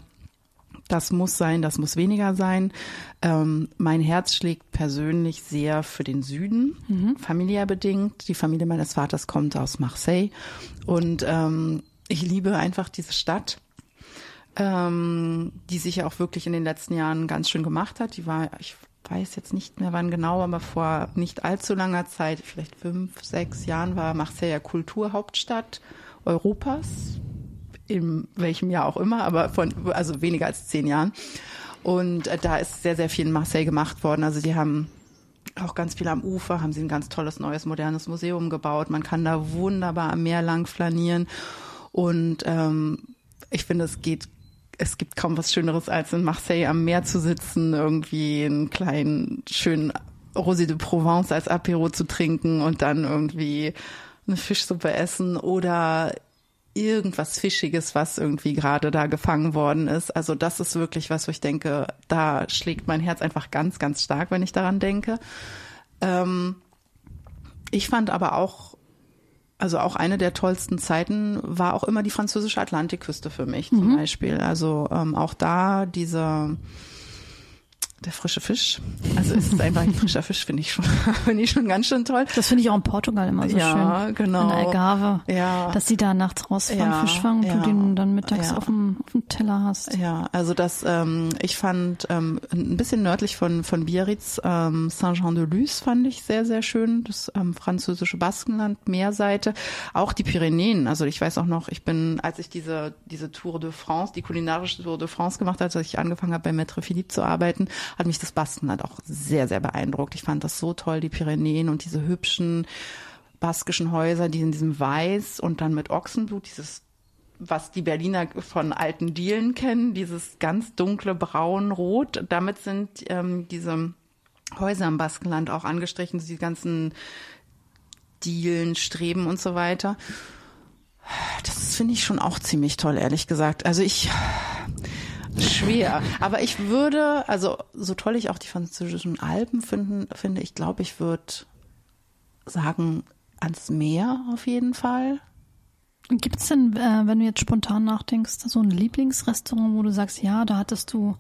das muss sein, das muss weniger sein. Ähm, mein Herz schlägt persönlich sehr für den Süden, familiär bedingt. Die Familie meines Vaters kommt aus Marseille und ähm, ich liebe einfach diese Stadt ähm, die sich ja auch wirklich in den letzten Jahren ganz schön gemacht hat. Die war, ich weiß jetzt nicht mehr wann genau, aber vor nicht allzu langer Zeit, vielleicht fünf, sechs Jahren, war Marseille Kulturhauptstadt Europas. In welchem Jahr auch immer, aber von, also weniger als zehn Jahren. Und äh, da ist sehr, sehr viel in Marseille gemacht worden. Also die haben auch ganz viel am Ufer, haben sie ein ganz tolles neues modernes Museum gebaut. Man kann da wunderbar am Meer lang flanieren. Und ähm, ich finde, es geht, es gibt kaum was Schöneres, als in Marseille am Meer zu sitzen, irgendwie einen kleinen, schönen Rosé de Provence als Apero zu trinken und dann irgendwie eine Fischsuppe essen oder irgendwas Fischiges, was irgendwie gerade da gefangen worden ist. Also das ist wirklich was, wo ich denke, da schlägt mein Herz einfach ganz, ganz stark, wenn ich daran denke. Ähm, ich fand aber auch, also auch eine der tollsten Zeiten war auch immer die französische Atlantikküste für mich zum Beispiel. Also ähm, auch da diese der frische Fisch. Also es ist einfach ein frischer Fisch, finde ich schon, finde ich schon ganz schön toll. Das finde ich auch in Portugal immer so Ja, schön. genau. In der Algarve. Ja. Dass sie da nachts rausfahren, Ja, Fisch fangen und ja, du den dann mittags ja. auf, dem, auf dem Teller hast. Ja, also das, ähm, ich fand ähm, ein bisschen nördlich von von Biarritz ähm, Saint-Jean-de-Luz fand ich sehr sehr schön, das ähm, französische Baskenland Meerseite, auch die Pyrenäen. Also ich weiß auch noch, ich bin, als ich diese diese Tour de France, die kulinarische Tour de France gemacht habe, als ich angefangen habe bei Maître Philippe zu arbeiten, hat mich das Baskenland auch sehr sehr beeindruckt. Ich fand das so toll, die Pyrenäen und diese hübschen baskischen Häuser, die in diesem Weiß und dann mit Ochsenblut, dieses was die Berliner von alten Dielen kennen, dieses ganz dunkle braun-rot. Damit sind ähm, diese Häuser im Baskenland auch angestrichen, die ganzen Dielen, Streben und so weiter. Das finde ich schon auch ziemlich toll, ehrlich gesagt. Also ich schwer, aber ich würde, also so toll ich auch die französischen Alpen finden, finde ich, glaube ich, würde sagen ans Meer auf jeden Fall. Gibt es denn, äh, wenn du jetzt spontan nachdenkst, so ein Lieblingsrestaurant, wo du sagst, ja, da hattest du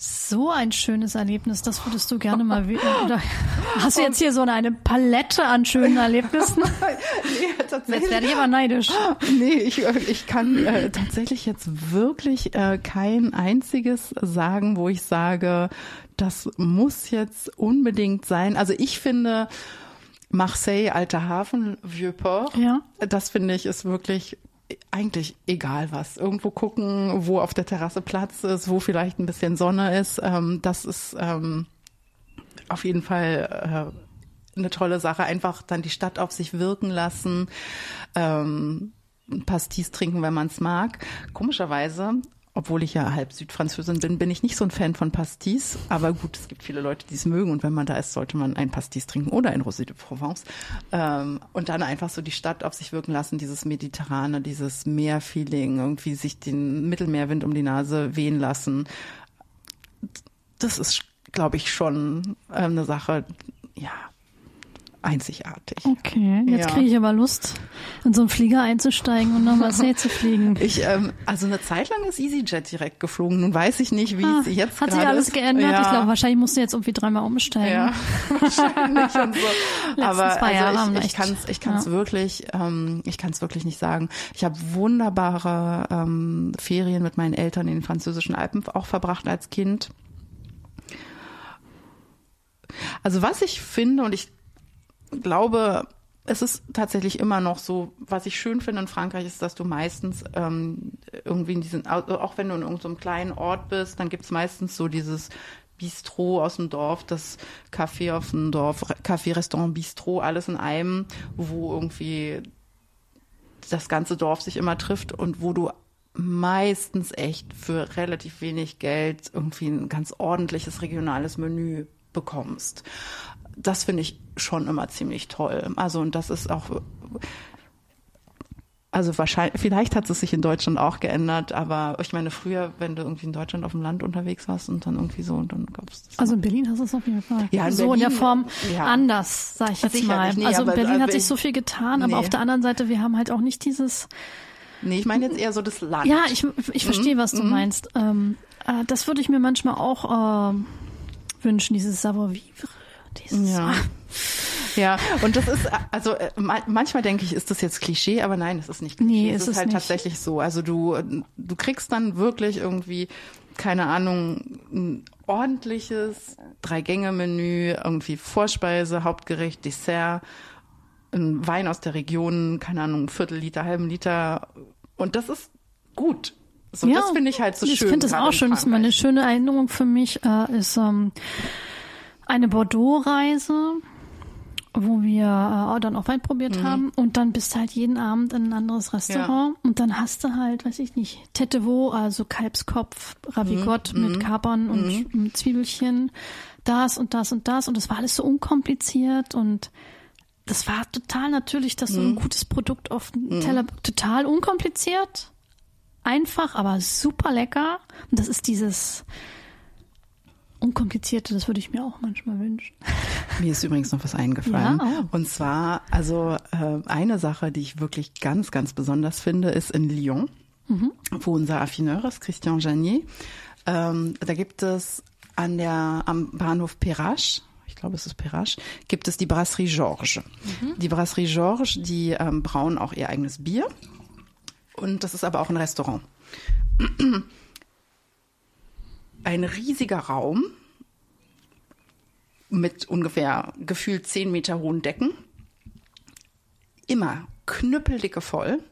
so ein schönes Erlebnis, das würdest du gerne mal wieder. Hast du jetzt hier so eine Palette an schönen Erlebnissen? nee, Jetzt werde ich aber neidisch. Nee, ich, ich kann äh, tatsächlich jetzt wirklich äh, kein einziges sagen, wo ich sage, das muss jetzt unbedingt sein. Also ich finde Marseille, Alter Hafen, Vieux-Port, Ja. das finde ich ist wirklich eigentlich egal was. Irgendwo gucken, wo auf der Terrasse Platz ist, wo vielleicht ein bisschen Sonne ist. Ähm, das ist ähm, auf jeden Fall äh, eine tolle Sache. Einfach dann die Stadt auf sich wirken lassen. Ähm, Pastis trinken, wenn man es mag. Komischerweise obwohl ich ja halb Südfranzösin bin, bin ich nicht so ein Fan von Pastis. Aber gut, es gibt viele Leute, die es mögen. Und wenn man da ist, sollte man ein Pastis trinken oder ein Rosé de Provence. Ähm, und dann einfach so die Stadt auf sich wirken lassen, dieses Mediterrane, dieses Meerfeeling, irgendwie sich den Mittelmeerwind um die Nase wehen lassen. Das ist, glaube ich, schon äh, eine Sache, ja, einzigartig. Okay, jetzt ja. kriege ich aber Lust, in so einen Flieger einzusteigen und nach Marseille zu fliegen. Ich, ähm, also eine Zeit lang ist EasyJet direkt geflogen. Nun weiß ich nicht, wie ah, es jetzt Hat sich alles ist. geändert? Ja. Ich glaube, wahrscheinlich musst du jetzt irgendwie dreimal umsteigen. Ja, wahrscheinlich und so. aber also ich, ich kann es ich kann's ja. wirklich, ähm, ich kann es wirklich nicht sagen. Ich habe wunderbare ähm, Ferien mit meinen Eltern in den französischen Alpen auch verbracht als Kind. Also was ich finde, und ich glaube, es ist tatsächlich immer noch so, was ich schön finde in Frankreich, ist, dass du meistens ähm, irgendwie in diesen, auch wenn du in irgendeinem so kleinen Ort bist, dann gibt es meistens so dieses Bistro aus dem Dorf, das Café auf dem Dorf, Café, Restaurant, Bistro, alles in einem, wo irgendwie das ganze Dorf sich immer trifft und wo du meistens echt für relativ wenig Geld irgendwie ein ganz ordentliches regionales Menü bekommst das finde ich schon immer ziemlich toll. Also und das ist auch also wahrscheinlich, vielleicht hat es sich in Deutschland auch geändert, aber ich meine, früher, wenn du irgendwie in Deutschland auf dem Land unterwegs warst und dann irgendwie so, und dann gab es das. Also in Berlin hast du es auf jeden Fall. Ja, in so Berlin, in der Form ja. anders, sag ich jetzt mal. Nee, also in Berlin aber, hat sich so viel getan, aber nee. auf der anderen Seite, wir haben halt auch nicht dieses. Nee, ich meine jetzt eher so das Land. Ja, ich, ich verstehe, mhm. was du mhm. meinst. Ähm, äh, das würde ich mir manchmal auch äh, wünschen, dieses Savoir-vivre. Dieses, ja. Ja, und das ist, also äh, manchmal denke ich, ist das jetzt Klischee, aber nein, es ist nicht Klischee. Nee, es ist, ist halt nicht. tatsächlich so. Also du, du kriegst dann wirklich irgendwie, keine Ahnung, ein ordentliches Drei-Gänge-Menü, irgendwie Vorspeise, Hauptgericht, Dessert, ein Wein aus der Region, keine Ahnung, Viertel Liter, halben Liter. Und das ist gut. So, ja, das finde ich halt so ich schön. Ich finde das auch schön. Das ist eine schöne Erinnerung für mich, äh, ist ähm, eine Bordeaux-Reise, wo wir äh, dann auch Wein probiert mhm. haben und dann bist du halt jeden Abend in ein anderes Restaurant ja. und dann hast du halt, weiß ich nicht, Tete Veau, also Kalbskopf, Ravigott mhm. mit mhm. Kapern und mhm. Zwiebelchen, das und das und das und das war alles so unkompliziert und das war total natürlich, dass so ein mhm. gutes Produkt auf dem mhm. Teller, total unkompliziert, einfach, aber super lecker und das ist dieses Unkomplizierte, das würde ich mir auch manchmal wünschen. Mir ist übrigens noch was eingefallen. Ja, oh. Und zwar, also äh, eine Sache, die ich wirklich ganz, ganz besonders finde, ist in Lyon, mhm. wo unser Affineur ist, Christian Janier. Ähm, da gibt es an der, am Bahnhof Perrache, ich glaube, es ist Perrache, gibt es die Brasserie Georges. Mhm. Die Brasserie Georges, die ähm, brauen auch ihr eigenes Bier. Und das ist aber auch ein Restaurant ein riesiger Raum mit ungefähr gefühlt zehn Meter hohen Decken. Immer knüppeldicke voll.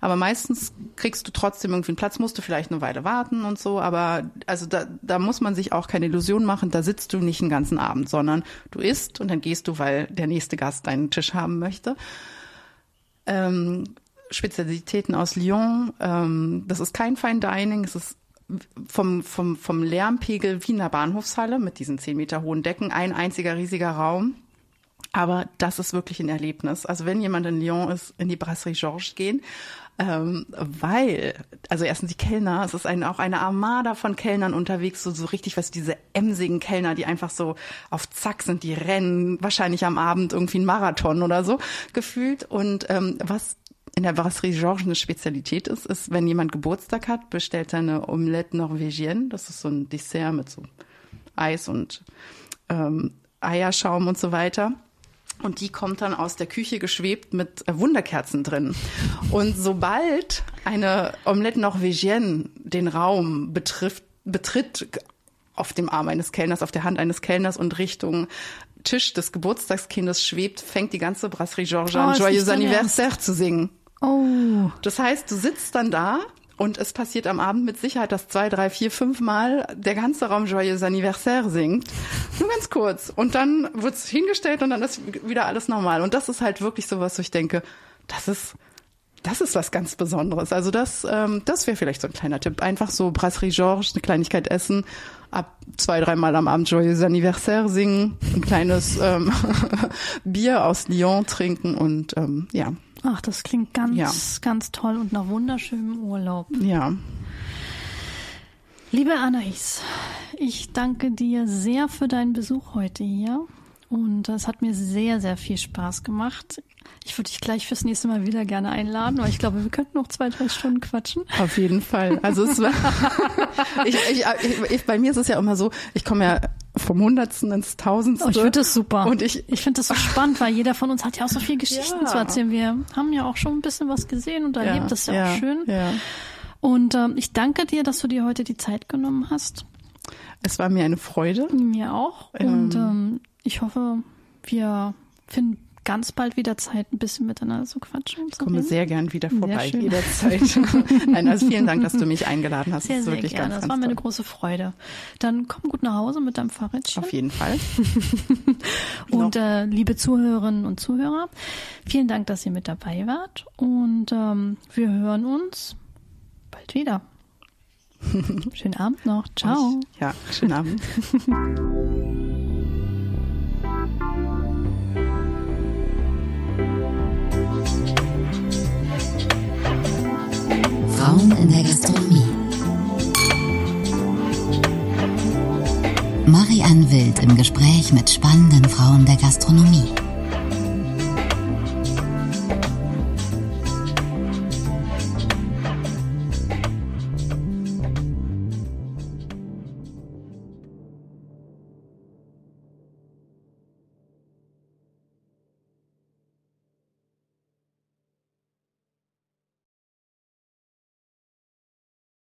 Aber meistens kriegst du trotzdem irgendwie einen Platz, musst du vielleicht eine Weile warten und so. Aber also da, da muss man sich auch keine Illusion machen. Da sitzt du nicht den ganzen Abend, sondern du isst und dann gehst du, weil der nächste Gast deinen Tisch haben möchte. Ähm, Spezialitäten aus Lyon. Ähm, das ist kein Fine Dining. Es ist vom, vom, vom Lärmpegel wie in einer Bahnhofshalle mit diesen zehn Meter hohen Decken, ein einziger riesiger Raum. Aber das ist wirklich ein Erlebnis. Also wenn jemand in Lyon ist, in die Brasserie Georges gehen, ähm, weil, also erstens die Kellner, es ist ein, auch eine Armada von Kellnern unterwegs, so, so richtig, was diese emsigen Kellner, die einfach so auf Zack sind, die rennen wahrscheinlich am Abend irgendwie einen Marathon oder so gefühlt. Und ähm, was in der Brasserie Georges eine Spezialität ist, ist, wenn jemand Geburtstag hat, bestellt er eine Omelette Norvégienne. Das ist so ein Dessert mit so Eis und ähm, Eierschaum und so weiter. Und die kommt dann aus der Küche geschwebt mit äh, Wunderkerzen drin. Und sobald eine Omelette Norvégienne den Raum betrifft, betritt auf dem Arm eines Kellners, auf der Hand eines Kellners und Richtung Tisch des Geburtstagskindes schwebt, fängt die ganze Brasserie Georges an, oh, Joyeux Anniversaire zu singen. Oh. Das heißt, du sitzt dann da Und es passiert am Abend mit Sicherheit, dass zwei, drei, vier, fünf Mal der ganze Raum Joyeux Anniversaire singt. Nur ganz kurz. Und dann wird's hingestellt und dann ist wieder alles normal. Und das ist halt wirklich sowas, wo ich denke, das ist, das ist was ganz Besonderes. Also das, ähm, das wäre vielleicht so ein kleiner Tipp. Einfach so Brasserie Georges, eine Kleinigkeit essen, ab zwei, dreimal am Abend Joyeux Anniversaire singen, ein kleines ähm, Bier aus Lyon trinken und ähm, ja. Ach, das klingt ganz, Ja. ganz toll und nach wunderschönem Urlaub. Ja, Liebe Anais, ich danke dir sehr für deinen Besuch heute hier. Und es hat mir sehr, sehr viel Spaß gemacht. Ich würde dich gleich fürs nächste Mal wieder gerne einladen, weil ich glaube, wir könnten noch zwei, drei Stunden quatschen. Auf jeden Fall. Also es war, ich, ich, ich, bei mir ist es ja immer so, ich komme ja vom Hundertsten ins Tausendste. Oh, ich finde das super. Und ich, Ich finde das so spannend, weil jeder von uns hat ja auch so viel Geschichten Ja. zu erzählen. Wir haben ja auch schon ein bisschen was gesehen und erlebt. das ist ja, auch schön. Ja. Und ähm, ich danke dir, dass du dir heute die Zeit genommen hast. Es war mir eine Freude. Mir auch. Und ähm, ich hoffe, wir finden ganz bald wieder Zeit, ein bisschen miteinander zu quatschen. Ich komme sehr gern wieder vorbei, jederzeit. Nein, also vielen Dank, dass du mich eingeladen hast. Sehr, das ist sehr wirklich gerne. ganz, Das ganz war mir eine große Freude. Dann komm gut nach Hause mit deinem Fahrrädchen. Auf jeden Fall. Und äh, liebe Zuhörerinnen und Zuhörer, vielen Dank, dass ihr mit dabei wart. Und ähm, wir hören uns bald wieder. Schönen Abend noch. Ciao. Ja, schönen Abend. Frauen in der Gastronomie. Marianne Wild im Gespräch mit spannenden Frauen der Gastronomie.